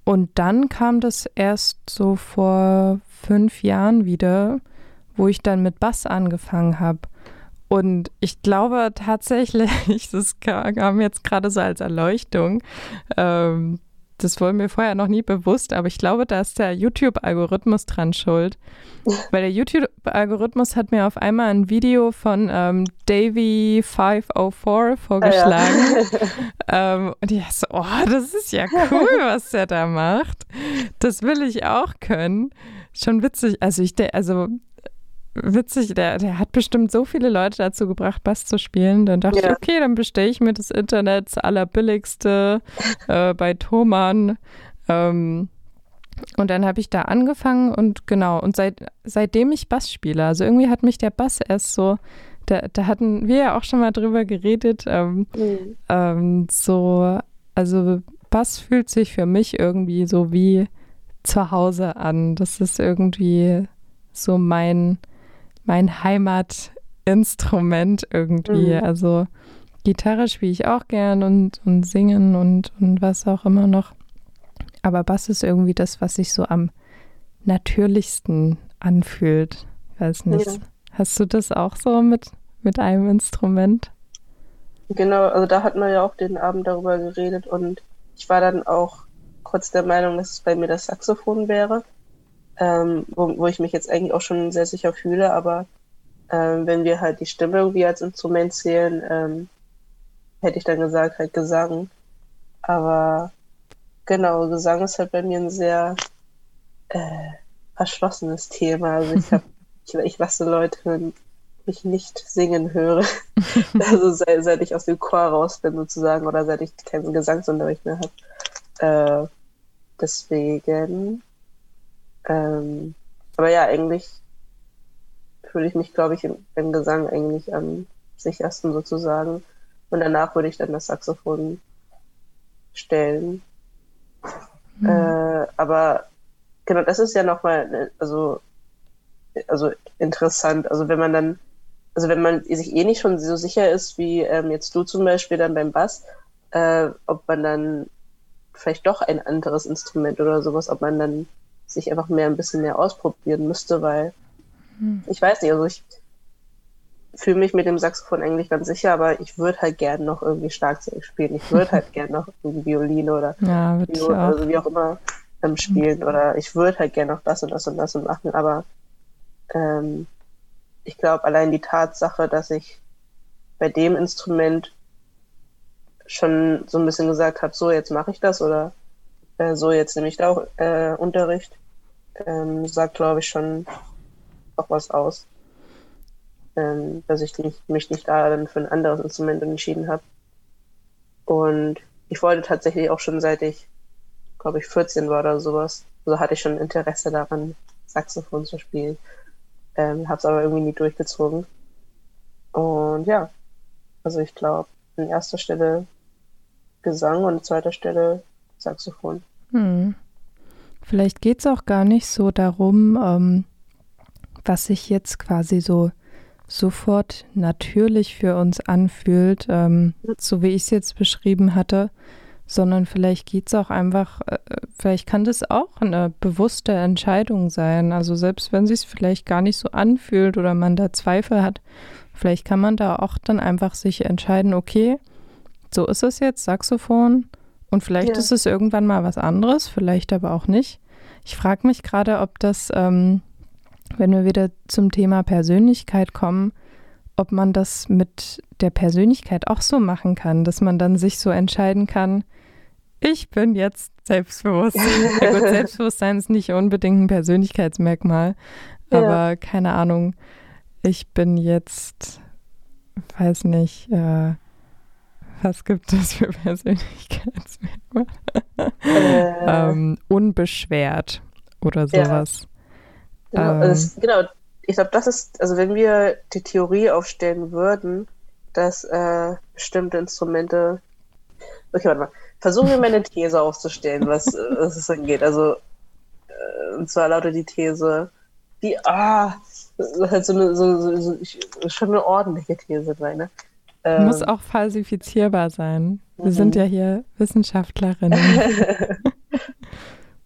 S1: und dann kam das erst so vor fünf Jahren wieder, wo ich dann mit Bass angefangen habe. Und ich glaube tatsächlich, das kam jetzt gerade so als Erleuchtung, ähm, das war mir vorher noch nie bewusst, aber ich glaube, da ist der YouTube-Algorithmus dran schuld. Weil der YouTube-Algorithmus hat mir auf einmal ein Video von ähm, Davy504 vorgeschlagen. Ah, ja. ähm, und ich so, oh, das ist ja cool, was der da macht. Das will ich auch können. Schon witzig. Also ich, also witzig, der, der hat bestimmt so viele Leute dazu gebracht, Bass zu spielen. Dann dachte ja. ich, okay, dann bestelle ich mir das Internet das allerbilligste äh, bei Thomann. Ähm, und dann habe ich da angefangen und genau, und seit, seitdem ich Bass spiele, also irgendwie hat mich der Bass erst so, da, da hatten wir ja auch schon mal drüber geredet, ähm, mhm. ähm, so, also Bass fühlt sich für mich irgendwie so wie zu Hause an. Das ist irgendwie so mein, mein Heimatinstrument irgendwie. Mhm. Also Gitarre spiele ich auch gern und, und singen und, und was auch immer noch. Aber Bass ist irgendwie das, was sich so am natürlichsten anfühlt. Ich weiß nicht. Ja. Hast du das auch so mit, mit einem Instrument?
S2: Genau, also da hatten wir ja auch den Abend darüber geredet und ich war dann auch kurz der Meinung, dass es bei mir das Saxophon wäre ähm, wo, wo ich mich jetzt eigentlich auch schon sehr sicher fühle, aber ähm, wenn wir halt die Stimme irgendwie als Instrument zählen, ähm, hätte ich dann gesagt, halt Gesang. Aber genau, Gesang ist halt bei mir ein sehr äh, verschlossenes Thema. Also ich, hab, ich, ich lasse Leute, wenn ich nicht singen höre, also seit, seit, ich aus dem Chor raus bin sozusagen oder seit ich keinen Gesangsunterricht mehr habe. Äh, deswegen ähm, aber ja, eigentlich fühle ich mich, glaube ich, im, im, Gesang eigentlich am sichersten sozusagen. Und danach würde ich dann das Saxophon stellen. Mhm. Äh, aber genau, das ist ja nochmal, ne, also, also interessant. Also wenn man dann, also wenn man sich eh nicht schon so sicher ist, wie ähm, jetzt du zum Beispiel dann beim Bass, äh, ob man dann vielleicht doch ein anderes Instrument oder sowas, ob man dann sich einfach mehr ein bisschen mehr ausprobieren müsste, weil hm. ich weiß nicht, also ich fühle mich mit dem Saxophon eigentlich ganz sicher, aber ich würde halt gern noch irgendwie Schlagzeug spielen. Ich würde halt gern noch irgendwie Violine oder
S1: ja,
S2: Violine, auch. also wie auch immer ähm, spielen hm. oder ich würde halt gern noch das und das und das und machen, aber ähm, ich glaube allein die Tatsache, dass ich bei dem Instrument schon so ein bisschen gesagt habe, so jetzt mache ich das oder äh, so jetzt nehme ich da auch äh, Unterricht, ähm, sagt, glaube ich, schon auch was aus. Ähm, dass ich nicht, mich nicht da dann für ein anderes Instrument entschieden habe. Und ich wollte tatsächlich auch schon seit ich, glaube ich, 14 war oder sowas, also hatte ich schon Interesse daran, Saxophon zu spielen. Ähm, habe es aber irgendwie nie Gesang und an zweiter Stelle Saxophon.
S1: Hm. Vielleicht geht es auch gar nicht so darum, ähm, was sich jetzt quasi so sofort natürlich für uns anfühlt, ähm, so wie ich es jetzt beschrieben hatte, sondern vielleicht geht es auch einfach, äh, vielleicht kann das auch eine bewusste Entscheidung sein. Also selbst wenn sich es vielleicht gar nicht so anfühlt oder man da Zweifel hat, vielleicht kann man da auch dann einfach sich entscheiden, okay, so ist es jetzt, Saxophon, und vielleicht ja. ist es irgendwann mal was anderes, vielleicht aber auch nicht. Ich frage mich gerade, ob das, ähm, wenn wir wieder zum Thema Persönlichkeit kommen, ob man das mit der Persönlichkeit auch so machen kann, dass man dann sich so entscheiden kann, ich bin jetzt selbstbewusst. ja gut, Selbstbewusstsein ist nicht unbedingt ein Persönlichkeitsmerkmal, ja. aber keine Ahnung, ich bin jetzt, weiß nicht, äh, was gibt es für Persönlichkeitsmerkmale? Äh. ähm, unbeschwert oder sowas.
S2: Ja. Genau, ähm, also genau, ich glaube, das ist, also wenn wir die Theorie aufstellen würden, dass äh, bestimmte Instrumente. Okay, warte mal. Versuchen wir mal eine These aufzustellen, was, was es angeht. Also, äh, und zwar lautet die These, die, ah, halt so eine, so, so, so, schon eine ordentliche These sein, ne?
S1: Ähm, Muss auch falsifizierbar sein. Wir sind mhm. ja hier Wissenschaftlerinnen.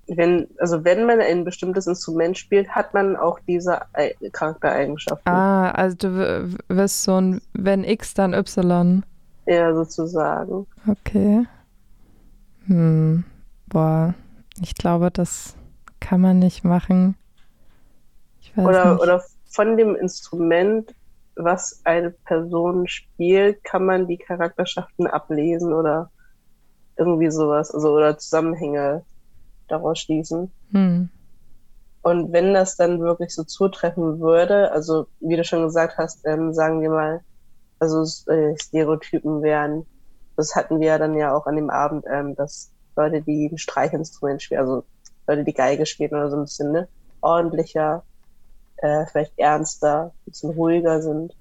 S2: wenn, also wenn man ein bestimmtes Instrument spielt, hat man auch diese Charaktereigenschaften.
S1: Ah, also du wirst so ein, wenn X, dann Y.
S2: Ja, sozusagen.
S1: Okay. Hm, boah, ich glaube, das kann man nicht machen.
S2: oder, nicht. oder von dem Instrument, was eine Person spielt, kann man die Charakterschaften ablesen oder irgendwie sowas, also oder Zusammenhänge daraus schließen. Hm. Und wenn das dann wirklich so zutreffen würde, also wie du schon gesagt hast, ähm, sagen wir mal, also äh, Stereotypen wären das hatten wir dann ja auch an dem Abend, ähm, dass Leute, die ein Streichinstrument spielen, also Leute, die Geige spielen oder so ein bisschen ne, ordentlicher, äh, vielleicht ernster, ein bisschen ruhiger sind,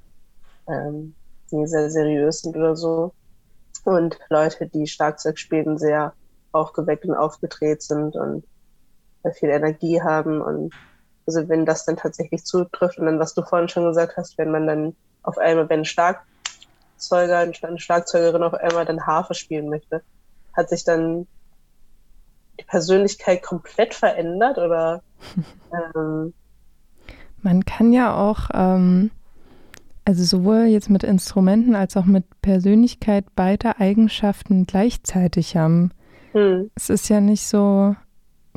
S2: ähm, die sehr seriös sind oder so. Und Leute, die Schlagzeug spielen, sehr aufgeweckt und aufgedreht sind und viel Energie haben. Und also wenn das dann tatsächlich zutrifft und dann, was du vorhin schon gesagt hast, wenn man dann auf einmal, wenn Stark Schlagzeuger, eine Schlagzeugerin auf einmal dann Harfe spielen möchte. Hat sich dann die Persönlichkeit komplett verändert oder? Ähm,
S1: Man kann ja auch, ähm, also sowohl jetzt mit Instrumenten als auch mit Persönlichkeit beide Eigenschaften gleichzeitig haben. Hm. Es ist ja nicht so,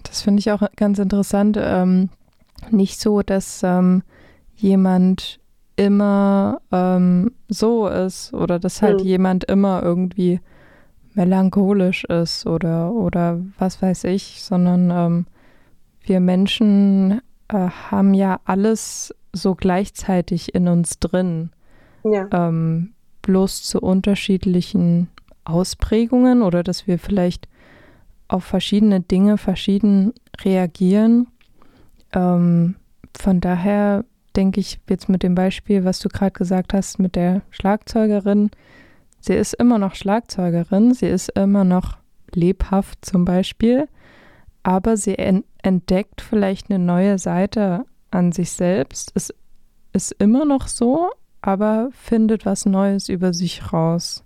S1: das finde ich auch ganz interessant, ähm, nicht so, dass ähm, jemand immer ähm, so ist oder dass halt mhm. jemand immer irgendwie melancholisch ist oder, oder was weiß ich, sondern ähm, wir Menschen äh, haben ja alles so gleichzeitig in uns drin. Ja. Ähm, bloß zu unterschiedlichen Ausprägungen oder dass wir vielleicht auf verschiedene Dinge verschieden reagieren. Ähm, von daher denke ich jetzt mit dem Beispiel, was du gerade gesagt hast mit der Schlagzeugerin, sie ist immer noch Schlagzeugerin, sie ist immer noch lebhaft zum Beispiel, aber sie entdeckt vielleicht eine neue Seite an sich selbst. Es ist immer noch so, aber findet was Neues über sich raus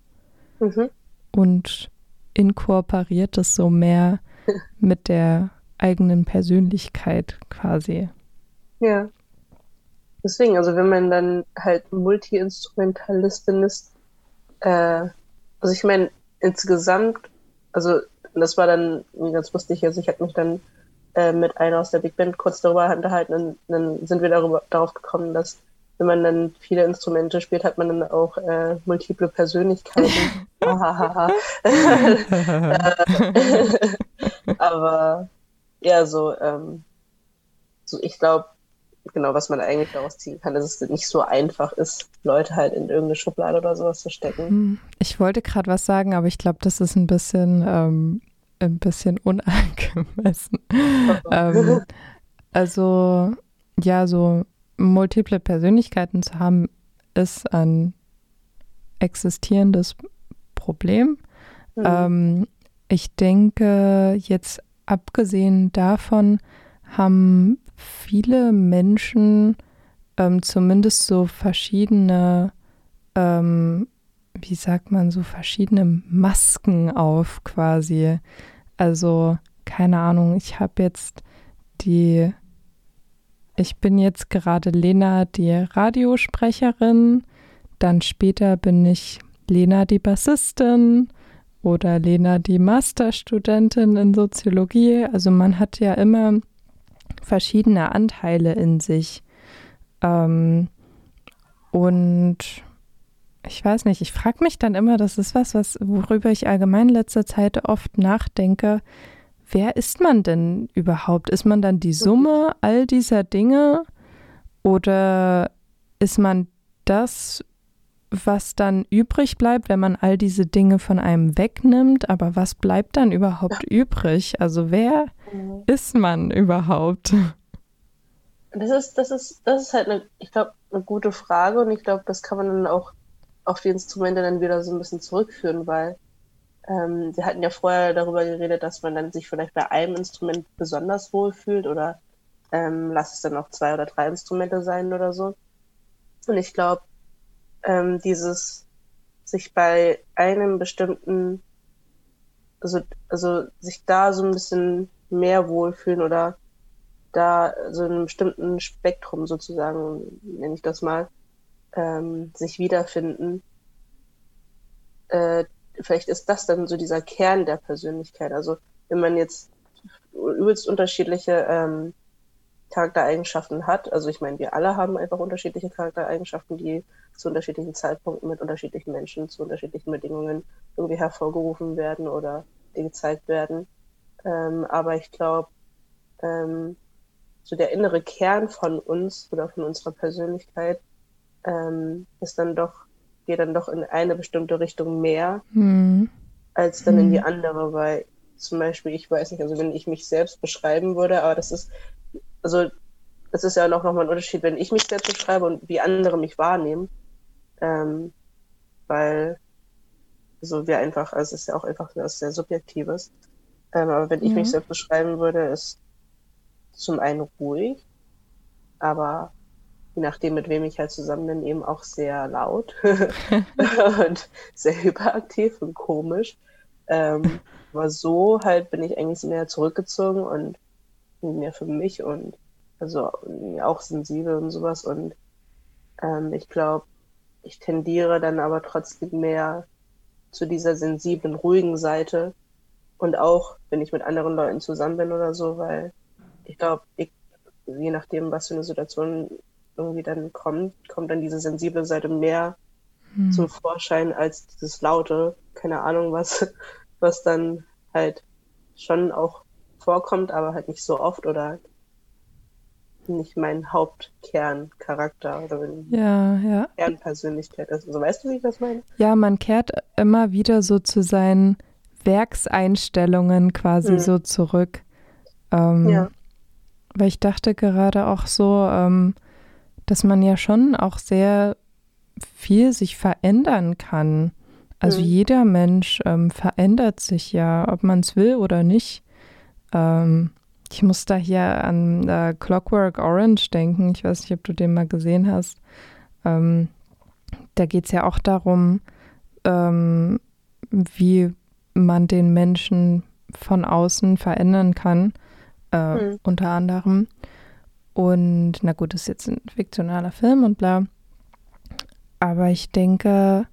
S1: mhm. und inkorporiert es so mehr mit der eigenen Persönlichkeit quasi.
S2: Ja. Deswegen, also wenn man dann halt Multi-Instrumentalistin ist, äh, also ich meine, insgesamt, also das war dann ganz lustig, also ich habe mich dann äh, mit einer aus der Big Band kurz darüber unterhalten und dann sind wir darüber, darauf gekommen, dass wenn man dann viele Instrumente spielt, hat man dann auch äh, multiple Persönlichkeiten. Aber ja, so, ähm, so ich glaube, genau, was man eigentlich daraus ziehen kann, dass es nicht so einfach ist, Leute halt in irgendeine Schublade oder sowas zu stecken. Hm,
S1: ich wollte gerade was sagen, aber ich glaube, das ist ein bisschen, ähm, ein bisschen unangemessen. ähm, also, ja, so multiple Persönlichkeiten zu haben, ist ein existierendes Problem. Mhm. Ähm, ich denke, jetzt abgesehen davon haben viele Menschen ähm, zumindest so verschiedene, ähm, wie sagt man, so verschiedene Masken auf quasi. Also, keine Ahnung, ich habe jetzt die, ich bin jetzt gerade Lena, die Radiosprecherin, dann später bin ich Lena, die Bassistin oder Lena, die Masterstudentin in Soziologie. Also man hat ja immer verschiedene Anteile in sich. Ähm, und ich weiß nicht, ich frage mich dann immer, das ist was, was, worüber ich allgemein in letzter Zeit oft nachdenke. Wer ist man denn überhaupt? Ist man dann die Summe all dieser Dinge oder ist man das, was dann übrig bleibt, wenn man all diese Dinge von einem wegnimmt? Aber was bleibt dann überhaupt ja. übrig? Also wer mhm. ist man überhaupt?
S2: Das ist, das ist, das ist halt eine, ich glaube, eine gute Frage und ich glaube, das kann man dann auch auf die Instrumente dann wieder so ein bisschen zurückführen, weil ähm, wir hatten ja vorher darüber geredet, dass man dann sich vielleicht bei einem Instrument besonders wohl fühlt oder ähm, lass es dann noch zwei oder drei Instrumente sein oder so. Und ich glaube, ähm, dieses sich bei einem bestimmten, also, also sich da so ein bisschen mehr wohlfühlen oder da so in einem bestimmten Spektrum sozusagen, nenne ich das mal, ähm, sich wiederfinden. Äh, vielleicht ist das dann so dieser Kern der Persönlichkeit. Also wenn man jetzt übelst unterschiedliche ähm, Charaktereigenschaften hat, also ich meine, wir alle haben einfach unterschiedliche Charaktereigenschaften, die zu unterschiedlichen Zeitpunkten mit unterschiedlichen Menschen, zu unterschiedlichen Bedingungen irgendwie hervorgerufen werden oder gezeigt werden. Ähm, aber ich glaube, ähm, so der innere Kern von uns oder von unserer Persönlichkeit ähm, ist dann doch, geht dann doch in eine bestimmte Richtung mehr mhm. als dann mhm. in die hm. andere, weil zum Beispiel, ich weiß nicht, also wenn ich mich selbst beschreiben würde, aber das ist, also das ist ja noch nochmal ein Unterschied, wenn ich mich selbst beschreibe und wie andere mich wahrnehmen, ähm, weil so wir einfach, also es ist ja auch einfach was sehr Subjektives, ähm, aber wenn ich mich selbst beschreiben würde, ist zum einen ruhig, aber je nachdem, mit wem ich halt zusammen bin, eben auch sehr laut und sehr hyperaktiv und komisch. Ähm, aber so halt bin ich eigentlich mehr zurückgezogen und mehr für mich und also auch sensibel und sowas. Und ähm, ich glaube, ich tendiere dann aber trotzdem mehr zu dieser sensiblen, ruhigen Seite. Und auch, wenn ich mit anderen Leuten zusammen bin oder so, weil ich glaube, je nachdem, was für eine Situation irgendwie dann kommt, kommt dann diese sensible Seite mehr hm. zum Vorschein als dieses laute, keine Ahnung was, was dann halt schon auch vorkommt, aber halt nicht so oft oder nicht mein Hauptkerncharakter oder
S1: ja, ja.
S2: Kernpersönlichkeit ist. Also weißt du, wie ich das meine?
S1: Ja, man kehrt immer wieder so zu seinen Werkseinstellungen quasi hm. so zurück. Ähm, ja. Weil ich dachte gerade auch so, ähm, dass man ja schon auch sehr viel sich verändern kann. Also mhm. jeder Mensch ähm, verändert sich ja, ob man es will oder nicht. Ähm, ich muss da hier an äh, Clockwork Orange denken. Ich weiß nicht, ob du den mal gesehen hast. Ähm, da geht es ja auch darum, ähm, wie man den Menschen von außen verändern kann äh, mhm. unter anderem. Und na gut, das ist jetzt ein fiktionaler Film und bla. Aber ich denke,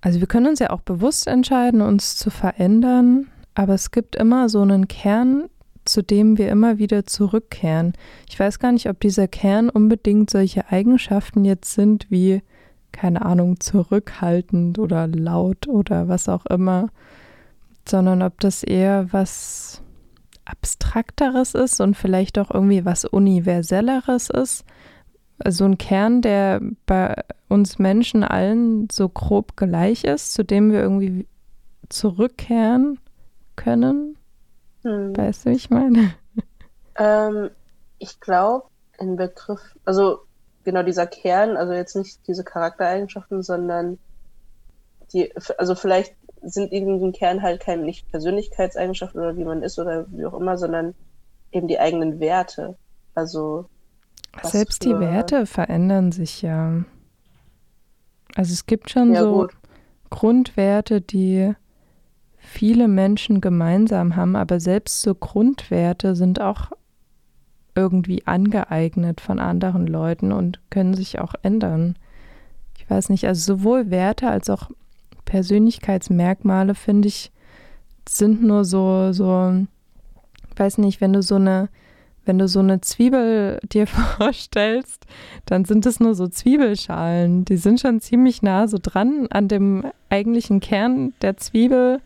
S1: also wir können uns ja auch bewusst entscheiden, uns zu verändern, aber es gibt immer so einen Kern, zu dem wir immer wieder zurückkehren. Ich weiß gar nicht, ob dieser Kern unbedingt solche Eigenschaften jetzt sind wie, keine Ahnung, zurückhaltend oder laut oder was auch immer, sondern ob das eher was Abstrakteres ist und vielleicht auch irgendwie was Universelleres ist. So ein Kern, der bei uns Menschen allen so grob gleich ist, zu dem wir irgendwie zurückkehren können. Hm. Weißt du, wie ich meine?
S2: Ähm, ich glaube, ein Begriff, also genau dieser Kern, also jetzt nicht diese Charaktereigenschaften, sondern die, also vielleicht sind eben im Kern halt keine nicht Persönlichkeitseigenschaft oder wie man ist oder wie auch immer, sondern eben die eigenen Werte. Also
S1: selbst die Werte verändern sich ja. Also es gibt schon ja, so gut. Grundwerte, die viele Menschen gemeinsam haben, aber selbst so Grundwerte sind auch irgendwie angeeignet von anderen Leuten und können sich auch ändern. Ich weiß nicht, also sowohl Werte als auch Persönlichkeitsmerkmale, finde ich, sind nur so, so, ich weiß nicht, wenn du so eine, wenn du so eine Zwiebel dir vorstellst, dann sind es nur so Zwiebelschalen. Die sind schon ziemlich nah so dran an dem eigentlichen Kern der Zwiebel,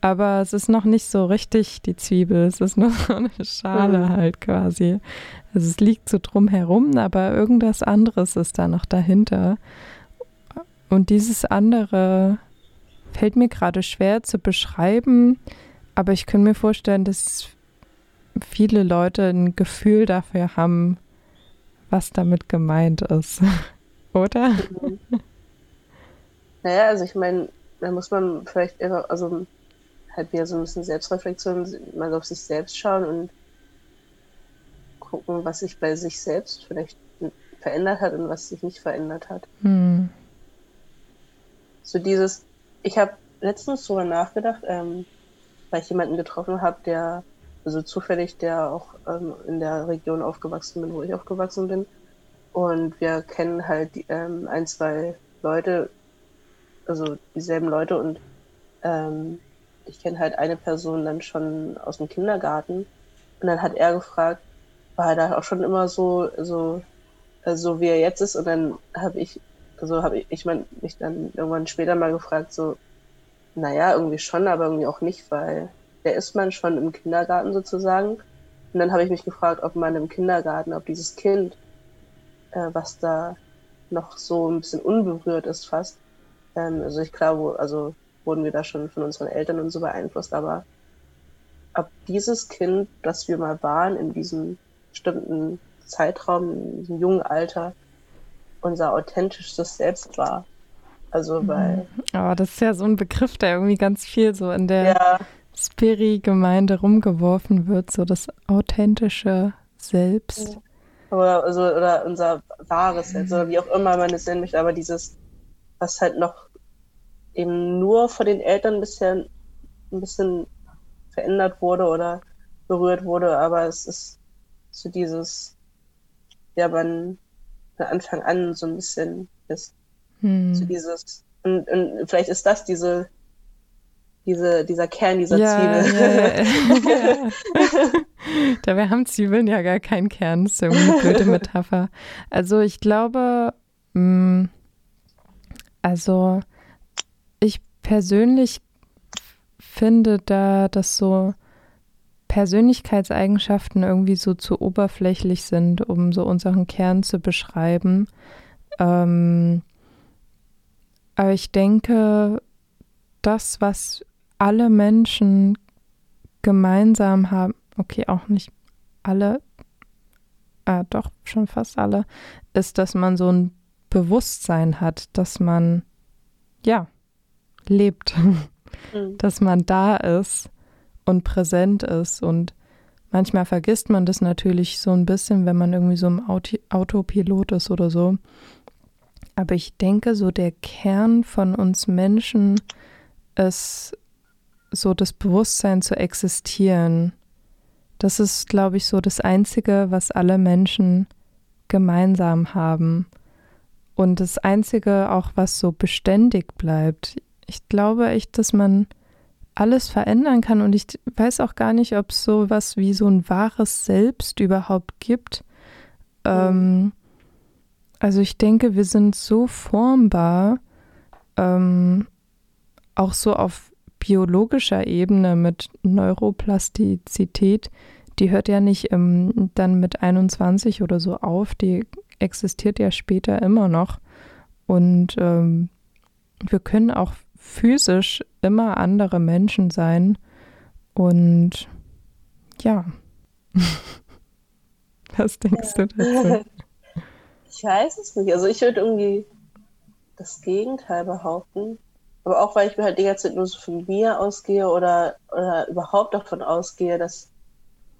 S1: aber es ist noch nicht so richtig die Zwiebel. Es ist nur so eine Schale halt quasi. Also es liegt so drum herum, aber irgendwas anderes ist da noch dahinter. Und dieses andere fällt mir gerade schwer zu beschreiben, aber ich kann mir vorstellen, dass viele Leute ein Gefühl dafür haben, was damit gemeint ist. Oder? Mhm.
S2: Naja, also ich meine, da muss man vielleicht eher, also halt wieder so ein bisschen Selbstreflexion, mal auf sich selbst schauen und gucken, was sich bei sich selbst vielleicht verändert hat und was sich nicht verändert hat. Hm so dieses, ich habe letztens darüber nachgedacht, ähm, weil ich jemanden getroffen habe, der, also zufällig, der auch ähm, in der Region aufgewachsen bin, wo ich aufgewachsen bin. Und wir kennen halt die, ähm, ein, zwei Leute, also dieselben Leute und ähm, ich kenne halt eine Person dann schon aus dem Kindergarten. Und dann hat er gefragt, war er da auch schon immer so, so, äh, so wie er jetzt ist? Und dann habe ich also habe ich, ich mein, mich dann irgendwann später mal gefragt, so, naja, irgendwie schon, aber irgendwie auch nicht, weil der ist man schon im Kindergarten sozusagen. Und dann habe ich mich gefragt, ob man im Kindergarten, ob dieses Kind, äh, was da noch so ein bisschen unberührt ist fast, ähm, also ich glaube, also wurden wir da schon von unseren Eltern und so beeinflusst, aber ob dieses Kind, das wir mal waren in diesem bestimmten Zeitraum, in diesem jungen Alter, unser authentisches Selbst war. Also weil.
S1: Aber das ist ja so ein Begriff, der irgendwie ganz viel so in der ja. Spiri-Gemeinde rumgeworfen wird, so das authentische Selbst.
S2: Oder, also, oder unser wahres Selbst, oder wie auch immer man es nennen möchte, aber dieses, was halt noch eben nur von den Eltern bisher ein bisschen verändert wurde oder berührt wurde, aber es ist so dieses, ja, man von Anfang an so ein bisschen ist. Hm. So dieses, und, und vielleicht ist das diese, diese, dieser Kern dieser ja, Zwiebel. Ja,
S1: ja, Dabei haben Zwiebeln ja gar keinen Kern. Das ist irgendwie eine blöde Metapher. Also ich glaube, mh, hm, also ich persönlich finde da, dass so Persönlichkeitseigenschaften irgendwie so zu oberflächlich sind, um so unseren Kern zu beschreiben. Ähm, aber ich denke, das, was alle Menschen gemeinsam haben, okay, auch nicht alle, äh, doch schon fast alle, ist, dass man so ein Bewusstsein hat, dass man, ja, lebt, mhm. dass man da ist und präsent ist. Und manchmal vergisst man das natürlich so ein bisschen, wenn man irgendwie so im Auto Autopilot ist oder so. Aber ich denke, so der Kern von uns Menschen ist so das Bewusstsein zu existieren. Das ist, glaube ich, so das Einzige, was alle Menschen gemeinsam haben. Und das Einzige auch, was so beständig bleibt. Ich glaube echt, dass man alles verändern kann. Und ich weiß auch gar nicht, ob es so was wie so ein wahres Selbst überhaupt gibt. Ähm, also ich denke, wir sind so formbar, ähm, auch so auf biologischer Ebene mit Neuroplastizität. Die hört ja nicht ähm, dann mit 21 oder so auf, die existiert ja später immer noch. Und ähm, wir können auch physisch immer andere Menschen sein. Und ja. Was denkst du dazu?
S2: Ich weiß es nicht. Also ich würde irgendwie das Gegenteil behaupten. Aber auch, weil ich mir halt die ganze Zeit nur so von mir ausgehe oder, oder überhaupt davon ausgehe, dass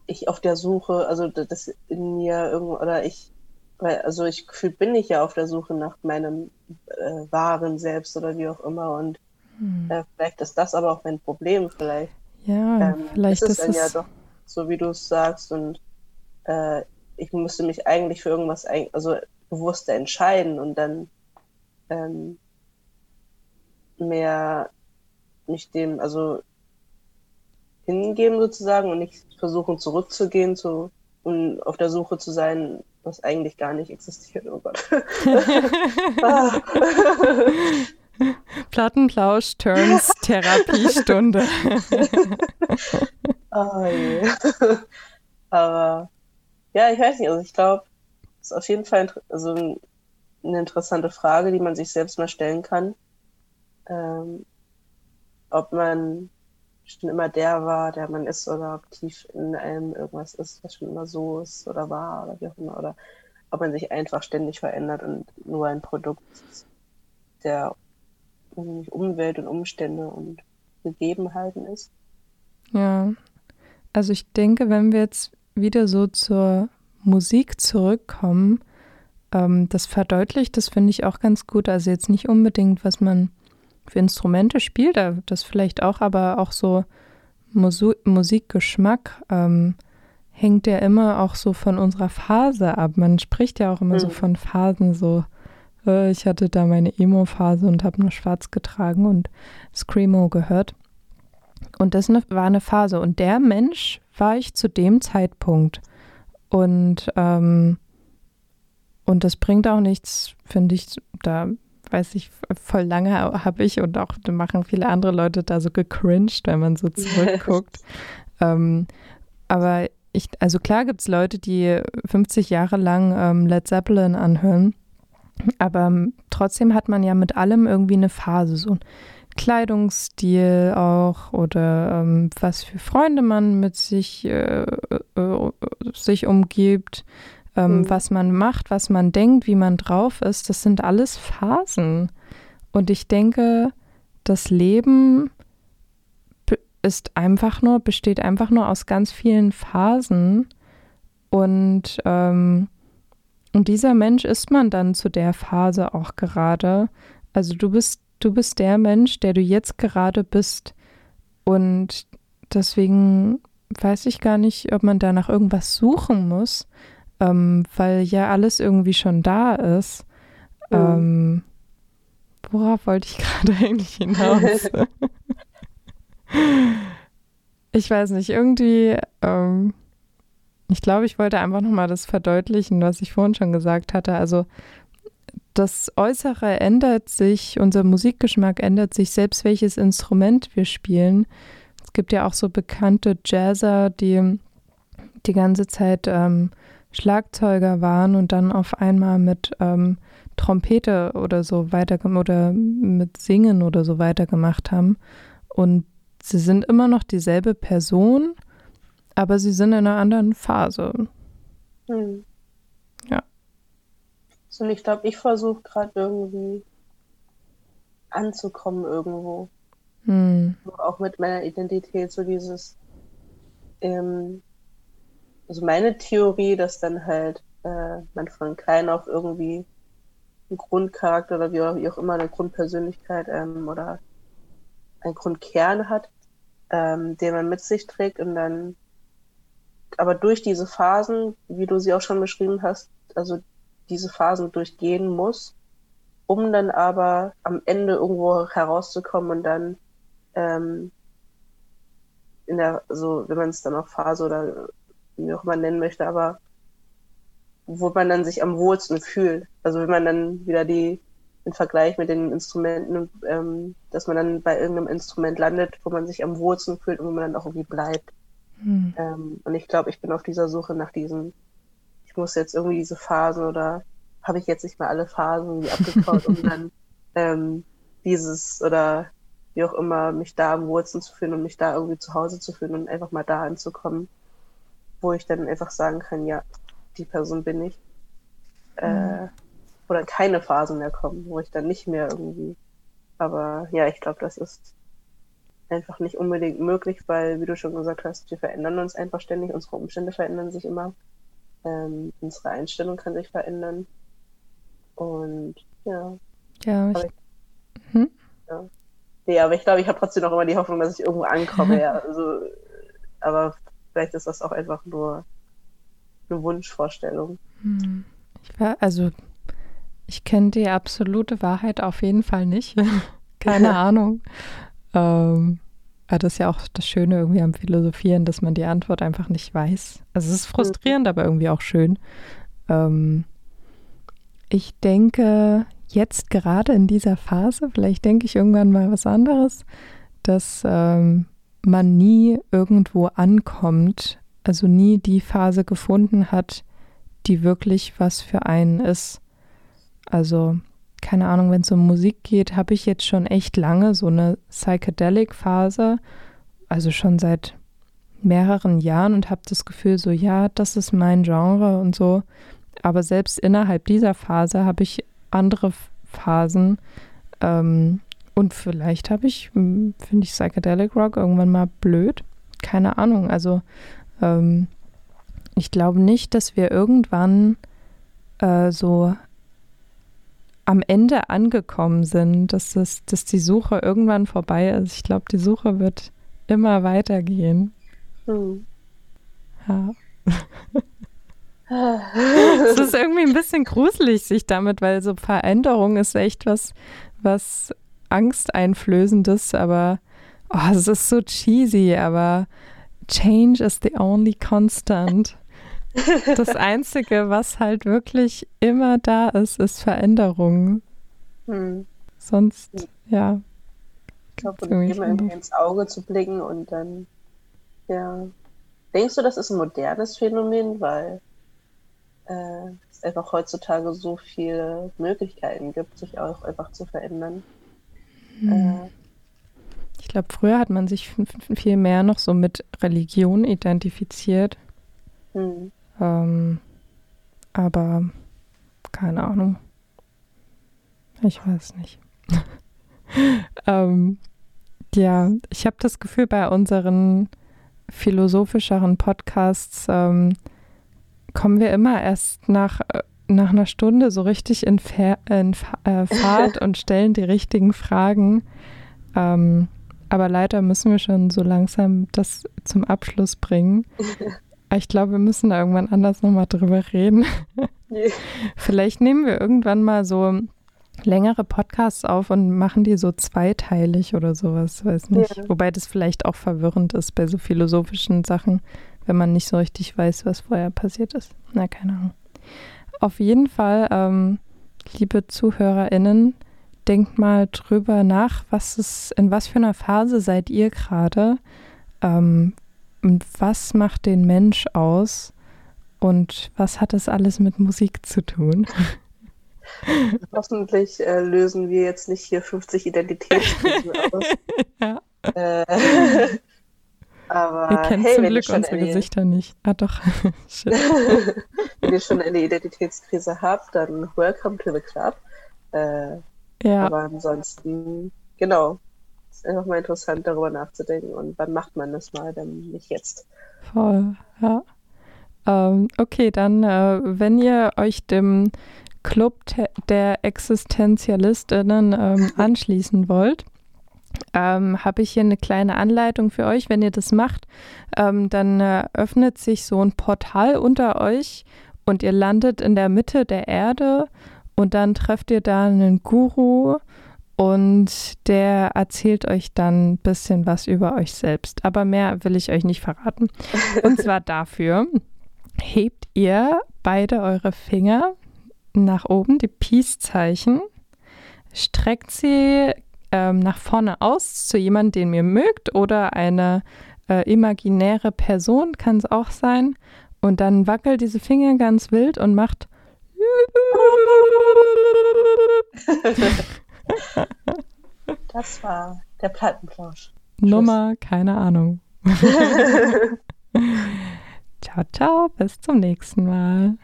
S2: ich auf der Suche, also das in mir irgendwo, oder ich, weil, also ich bin ich ja auf der Suche nach meinem äh, wahren Selbst oder wie auch immer und hm. äh, vielleicht ist das aber auch mein Problem, vielleicht.
S1: Ja, ähm, vielleicht ist
S2: es dann ja doch so, wie du es sagst und äh, ich musste mich eigentlich für irgendwas, also bewusster entscheiden und dann ähm, mehr mich dem, also hingeben sozusagen und nicht versuchen zurückzugehen zu und auf der Suche zu sein, was eigentlich gar nicht existiert. Oh Gott.
S1: Plattenplausch turns Therapiestunde.
S2: oh je. Aber ja, ich weiß nicht, also ich glaube, es ist auf jeden Fall also eine interessante Frage, die man sich selbst mal stellen kann ähm, ob man schon immer der war, der man ist, oder ob tief in einem irgendwas ist, was schon immer so ist oder war oder wie auch immer, oder ob man sich einfach ständig verändert und nur ein Produkt der Umwelt und Umstände und Gegebenheiten ist.
S1: Ja, also ich denke, wenn wir jetzt wieder so zur Musik zurückkommen, ähm, das verdeutlicht, das finde ich auch ganz gut. Also jetzt nicht unbedingt, was man für Instrumente spielt er das vielleicht auch, aber auch so Musu Musikgeschmack ähm, hängt ja immer auch so von unserer Phase ab. Man spricht ja auch immer mhm. so von Phasen, so äh, ich hatte da meine Emo-Phase und habe nur schwarz getragen und Screamo gehört. Und das ne, war eine Phase. Und der Mensch war ich zu dem Zeitpunkt. Und, ähm, und das bringt auch nichts, finde ich, da weiß ich, voll lange habe ich und auch machen viele andere Leute da so gecringed, wenn man so zurückguckt. ähm, aber ich, also klar gibt es Leute, die 50 Jahre lang ähm, Led Zeppelin anhören, aber ähm, trotzdem hat man ja mit allem irgendwie eine Phase, so ein Kleidungsstil auch oder ähm, was für Freunde man mit sich, äh, äh, sich umgibt ähm, mhm. was man macht, was man denkt, wie man drauf ist, das sind alles Phasen. Und ich denke, das Leben ist einfach nur, besteht einfach nur aus ganz vielen Phasen. Und, ähm, und dieser Mensch ist man dann zu der Phase auch gerade. Also du bist, du bist der Mensch, der du jetzt gerade bist. Und deswegen weiß ich gar nicht, ob man da nach irgendwas suchen muss, ähm, weil ja alles irgendwie schon da ist. Mhm. Ähm, worauf wollte ich gerade eigentlich hinaus? ich weiß nicht, irgendwie, ähm, ich glaube, ich wollte einfach nochmal das verdeutlichen, was ich vorhin schon gesagt hatte. Also das Äußere ändert sich, unser Musikgeschmack ändert sich, selbst welches Instrument wir spielen. Es gibt ja auch so bekannte Jazzer, die die ganze Zeit ähm, Schlagzeuger waren und dann auf einmal mit ähm, Trompete oder so weiter oder mit Singen oder so weitergemacht haben. Und sie sind immer noch dieselbe Person, aber sie sind in einer anderen Phase. Hm. Ja.
S2: So, und ich glaube, ich versuche gerade irgendwie anzukommen irgendwo. Hm. Auch mit meiner Identität, so dieses ähm, also meine Theorie, dass dann halt äh, man von klein auf irgendwie einen Grundcharakter oder wie auch, wie auch immer eine Grundpersönlichkeit ähm, oder einen Grundkern hat, ähm, den man mit sich trägt und dann aber durch diese Phasen, wie du sie auch schon beschrieben hast, also diese Phasen durchgehen muss, um dann aber am Ende irgendwo herauszukommen und dann ähm, in der, so wenn man es dann auch Phase oder wie auch man nennen möchte, aber wo man dann sich am wohlsten fühlt. Also wenn man dann wieder die den Vergleich mit den Instrumenten, ähm, dass man dann bei irgendeinem Instrument landet, wo man sich am wohlsten fühlt und wo man dann auch irgendwie bleibt. Hm. Ähm, und ich glaube, ich bin auf dieser Suche nach diesen, ich muss jetzt irgendwie diese Phasen oder habe ich jetzt nicht mehr alle Phasen abgekaut, um dann ähm, dieses oder wie auch immer mich da am wohlsten zu fühlen und mich da irgendwie zu Hause zu fühlen und einfach mal da anzukommen wo ich dann einfach sagen kann, ja, die Person bin ich. Äh, mhm. Äh, oder keine Phasen mehr kommen, wo ich dann nicht mehr irgendwie Aber ja, ich glaube, das ist einfach nicht unbedingt möglich, weil, wie du schon gesagt hast, wir verändern uns einfach ständig, unsere Umstände verändern sich immer, ähm, unsere Einstellung kann sich verändern. Und ja.
S1: Ja, ich,
S2: ich, hm? ja. Nee, aber ich glaube, ich habe trotzdem noch immer die Hoffnung, dass ich irgendwo ankomme. ja. also, aber vielleicht ist das auch einfach nur eine Wunschvorstellung.
S1: Hm. Ich war, also ich kenne die absolute Wahrheit auf jeden Fall nicht. Keine Ahnung. Ähm, aber das ist ja auch das Schöne irgendwie am Philosophieren, dass man die Antwort einfach nicht weiß. Also es ist frustrierend, aber irgendwie auch schön. Ähm, ich denke jetzt gerade in dieser Phase, vielleicht denke ich irgendwann mal was anderes, dass ähm, man nie irgendwo ankommt, also nie die Phase gefunden hat, die wirklich was für einen ist. Also, keine Ahnung, wenn es um Musik geht, habe ich jetzt schon echt lange so eine Psychedelic-Phase, also schon seit mehreren Jahren und habe das Gefühl, so ja, das ist mein Genre und so. Aber selbst innerhalb dieser Phase habe ich andere Phasen. Ähm, und vielleicht habe ich, hm, finde ich Psychedelic Rock irgendwann mal blöd. Keine Ahnung. Also ähm, ich glaube nicht, dass wir irgendwann äh, so am Ende angekommen sind, dass, das, dass die Suche irgendwann vorbei ist. Ich glaube, die Suche wird immer weitergehen. Hm. Ja. es ist irgendwie ein bisschen gruselig, sich damit, weil so Veränderung ist echt was, was Angsteinflößendes, aber oh, es ist so cheesy, aber Change is the only constant. Das Einzige, was halt wirklich immer da ist, ist Veränderung. Hm. Sonst, ja.
S2: Ich glaube, immer irgendwie ins Auge zu blicken und dann, ja. Denkst du, das ist ein modernes Phänomen, weil äh, es einfach heutzutage so viele Möglichkeiten gibt, sich auch einfach zu verändern?
S1: Hm. Äh, ich glaube, früher hat man sich viel mehr noch so mit Religion identifiziert. Hm. Ähm, aber keine Ahnung. Ich weiß nicht. ähm, ja, ich habe das Gefühl, bei unseren philosophischeren Podcasts ähm, kommen wir immer erst nach, äh, nach einer Stunde so richtig in, Fa in Fa äh, Fahrt und stellen die richtigen Fragen. Ähm, aber leider müssen wir schon so langsam das zum Abschluss bringen. Ich glaube, wir müssen da irgendwann anders nochmal drüber reden. Vielleicht nehmen wir irgendwann mal so längere Podcasts auf und machen die so zweiteilig oder sowas, weiß nicht. Ja. Wobei das vielleicht auch verwirrend ist bei so philosophischen Sachen, wenn man nicht so richtig weiß, was vorher passiert ist. Na, keine Ahnung. Auf jeden Fall, ähm, liebe ZuhörerInnen, denkt mal drüber nach, was ist, in was für einer Phase seid ihr gerade? Ähm, und was macht den Mensch aus und was hat das alles mit Musik zu tun?
S2: Hoffentlich äh, lösen wir jetzt nicht hier 50 Identitätskrisen aus. ja. Äh, aber
S1: wir kennen hey, zum Glück unsere eine, Gesichter nicht. Ah doch.
S2: wenn ihr schon eine Identitätskrise habt, dann welcome to the club. Äh, ja. Aber ansonsten, genau, ist einfach mal interessant, darüber nachzudenken. Und wann macht man das mal, denn nicht jetzt.
S1: Voll, ja. Ähm, okay, dann, äh, wenn ihr euch dem Club der Existenzialistinnen ähm, anschließen wollt, ähm, habe ich hier eine kleine Anleitung für euch. Wenn ihr das macht, ähm, dann äh, öffnet sich so ein Portal unter euch und ihr landet in der Mitte der Erde und dann trefft ihr da einen Guru und der erzählt euch dann ein bisschen was über euch selbst. Aber mehr will ich euch nicht verraten. Und zwar dafür hebt ihr beide eure Finger nach oben, die Peace-Zeichen, streckt sie ähm, nach vorne aus zu jemandem, den ihr mögt oder eine äh, imaginäre Person kann es auch sein. Und dann wackelt diese Finger ganz wild und macht
S2: Das war der Plattenplausch.
S1: Nummer, keine Ahnung. ciao, ciao, bis zum nächsten Mal.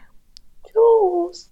S2: Tschüss.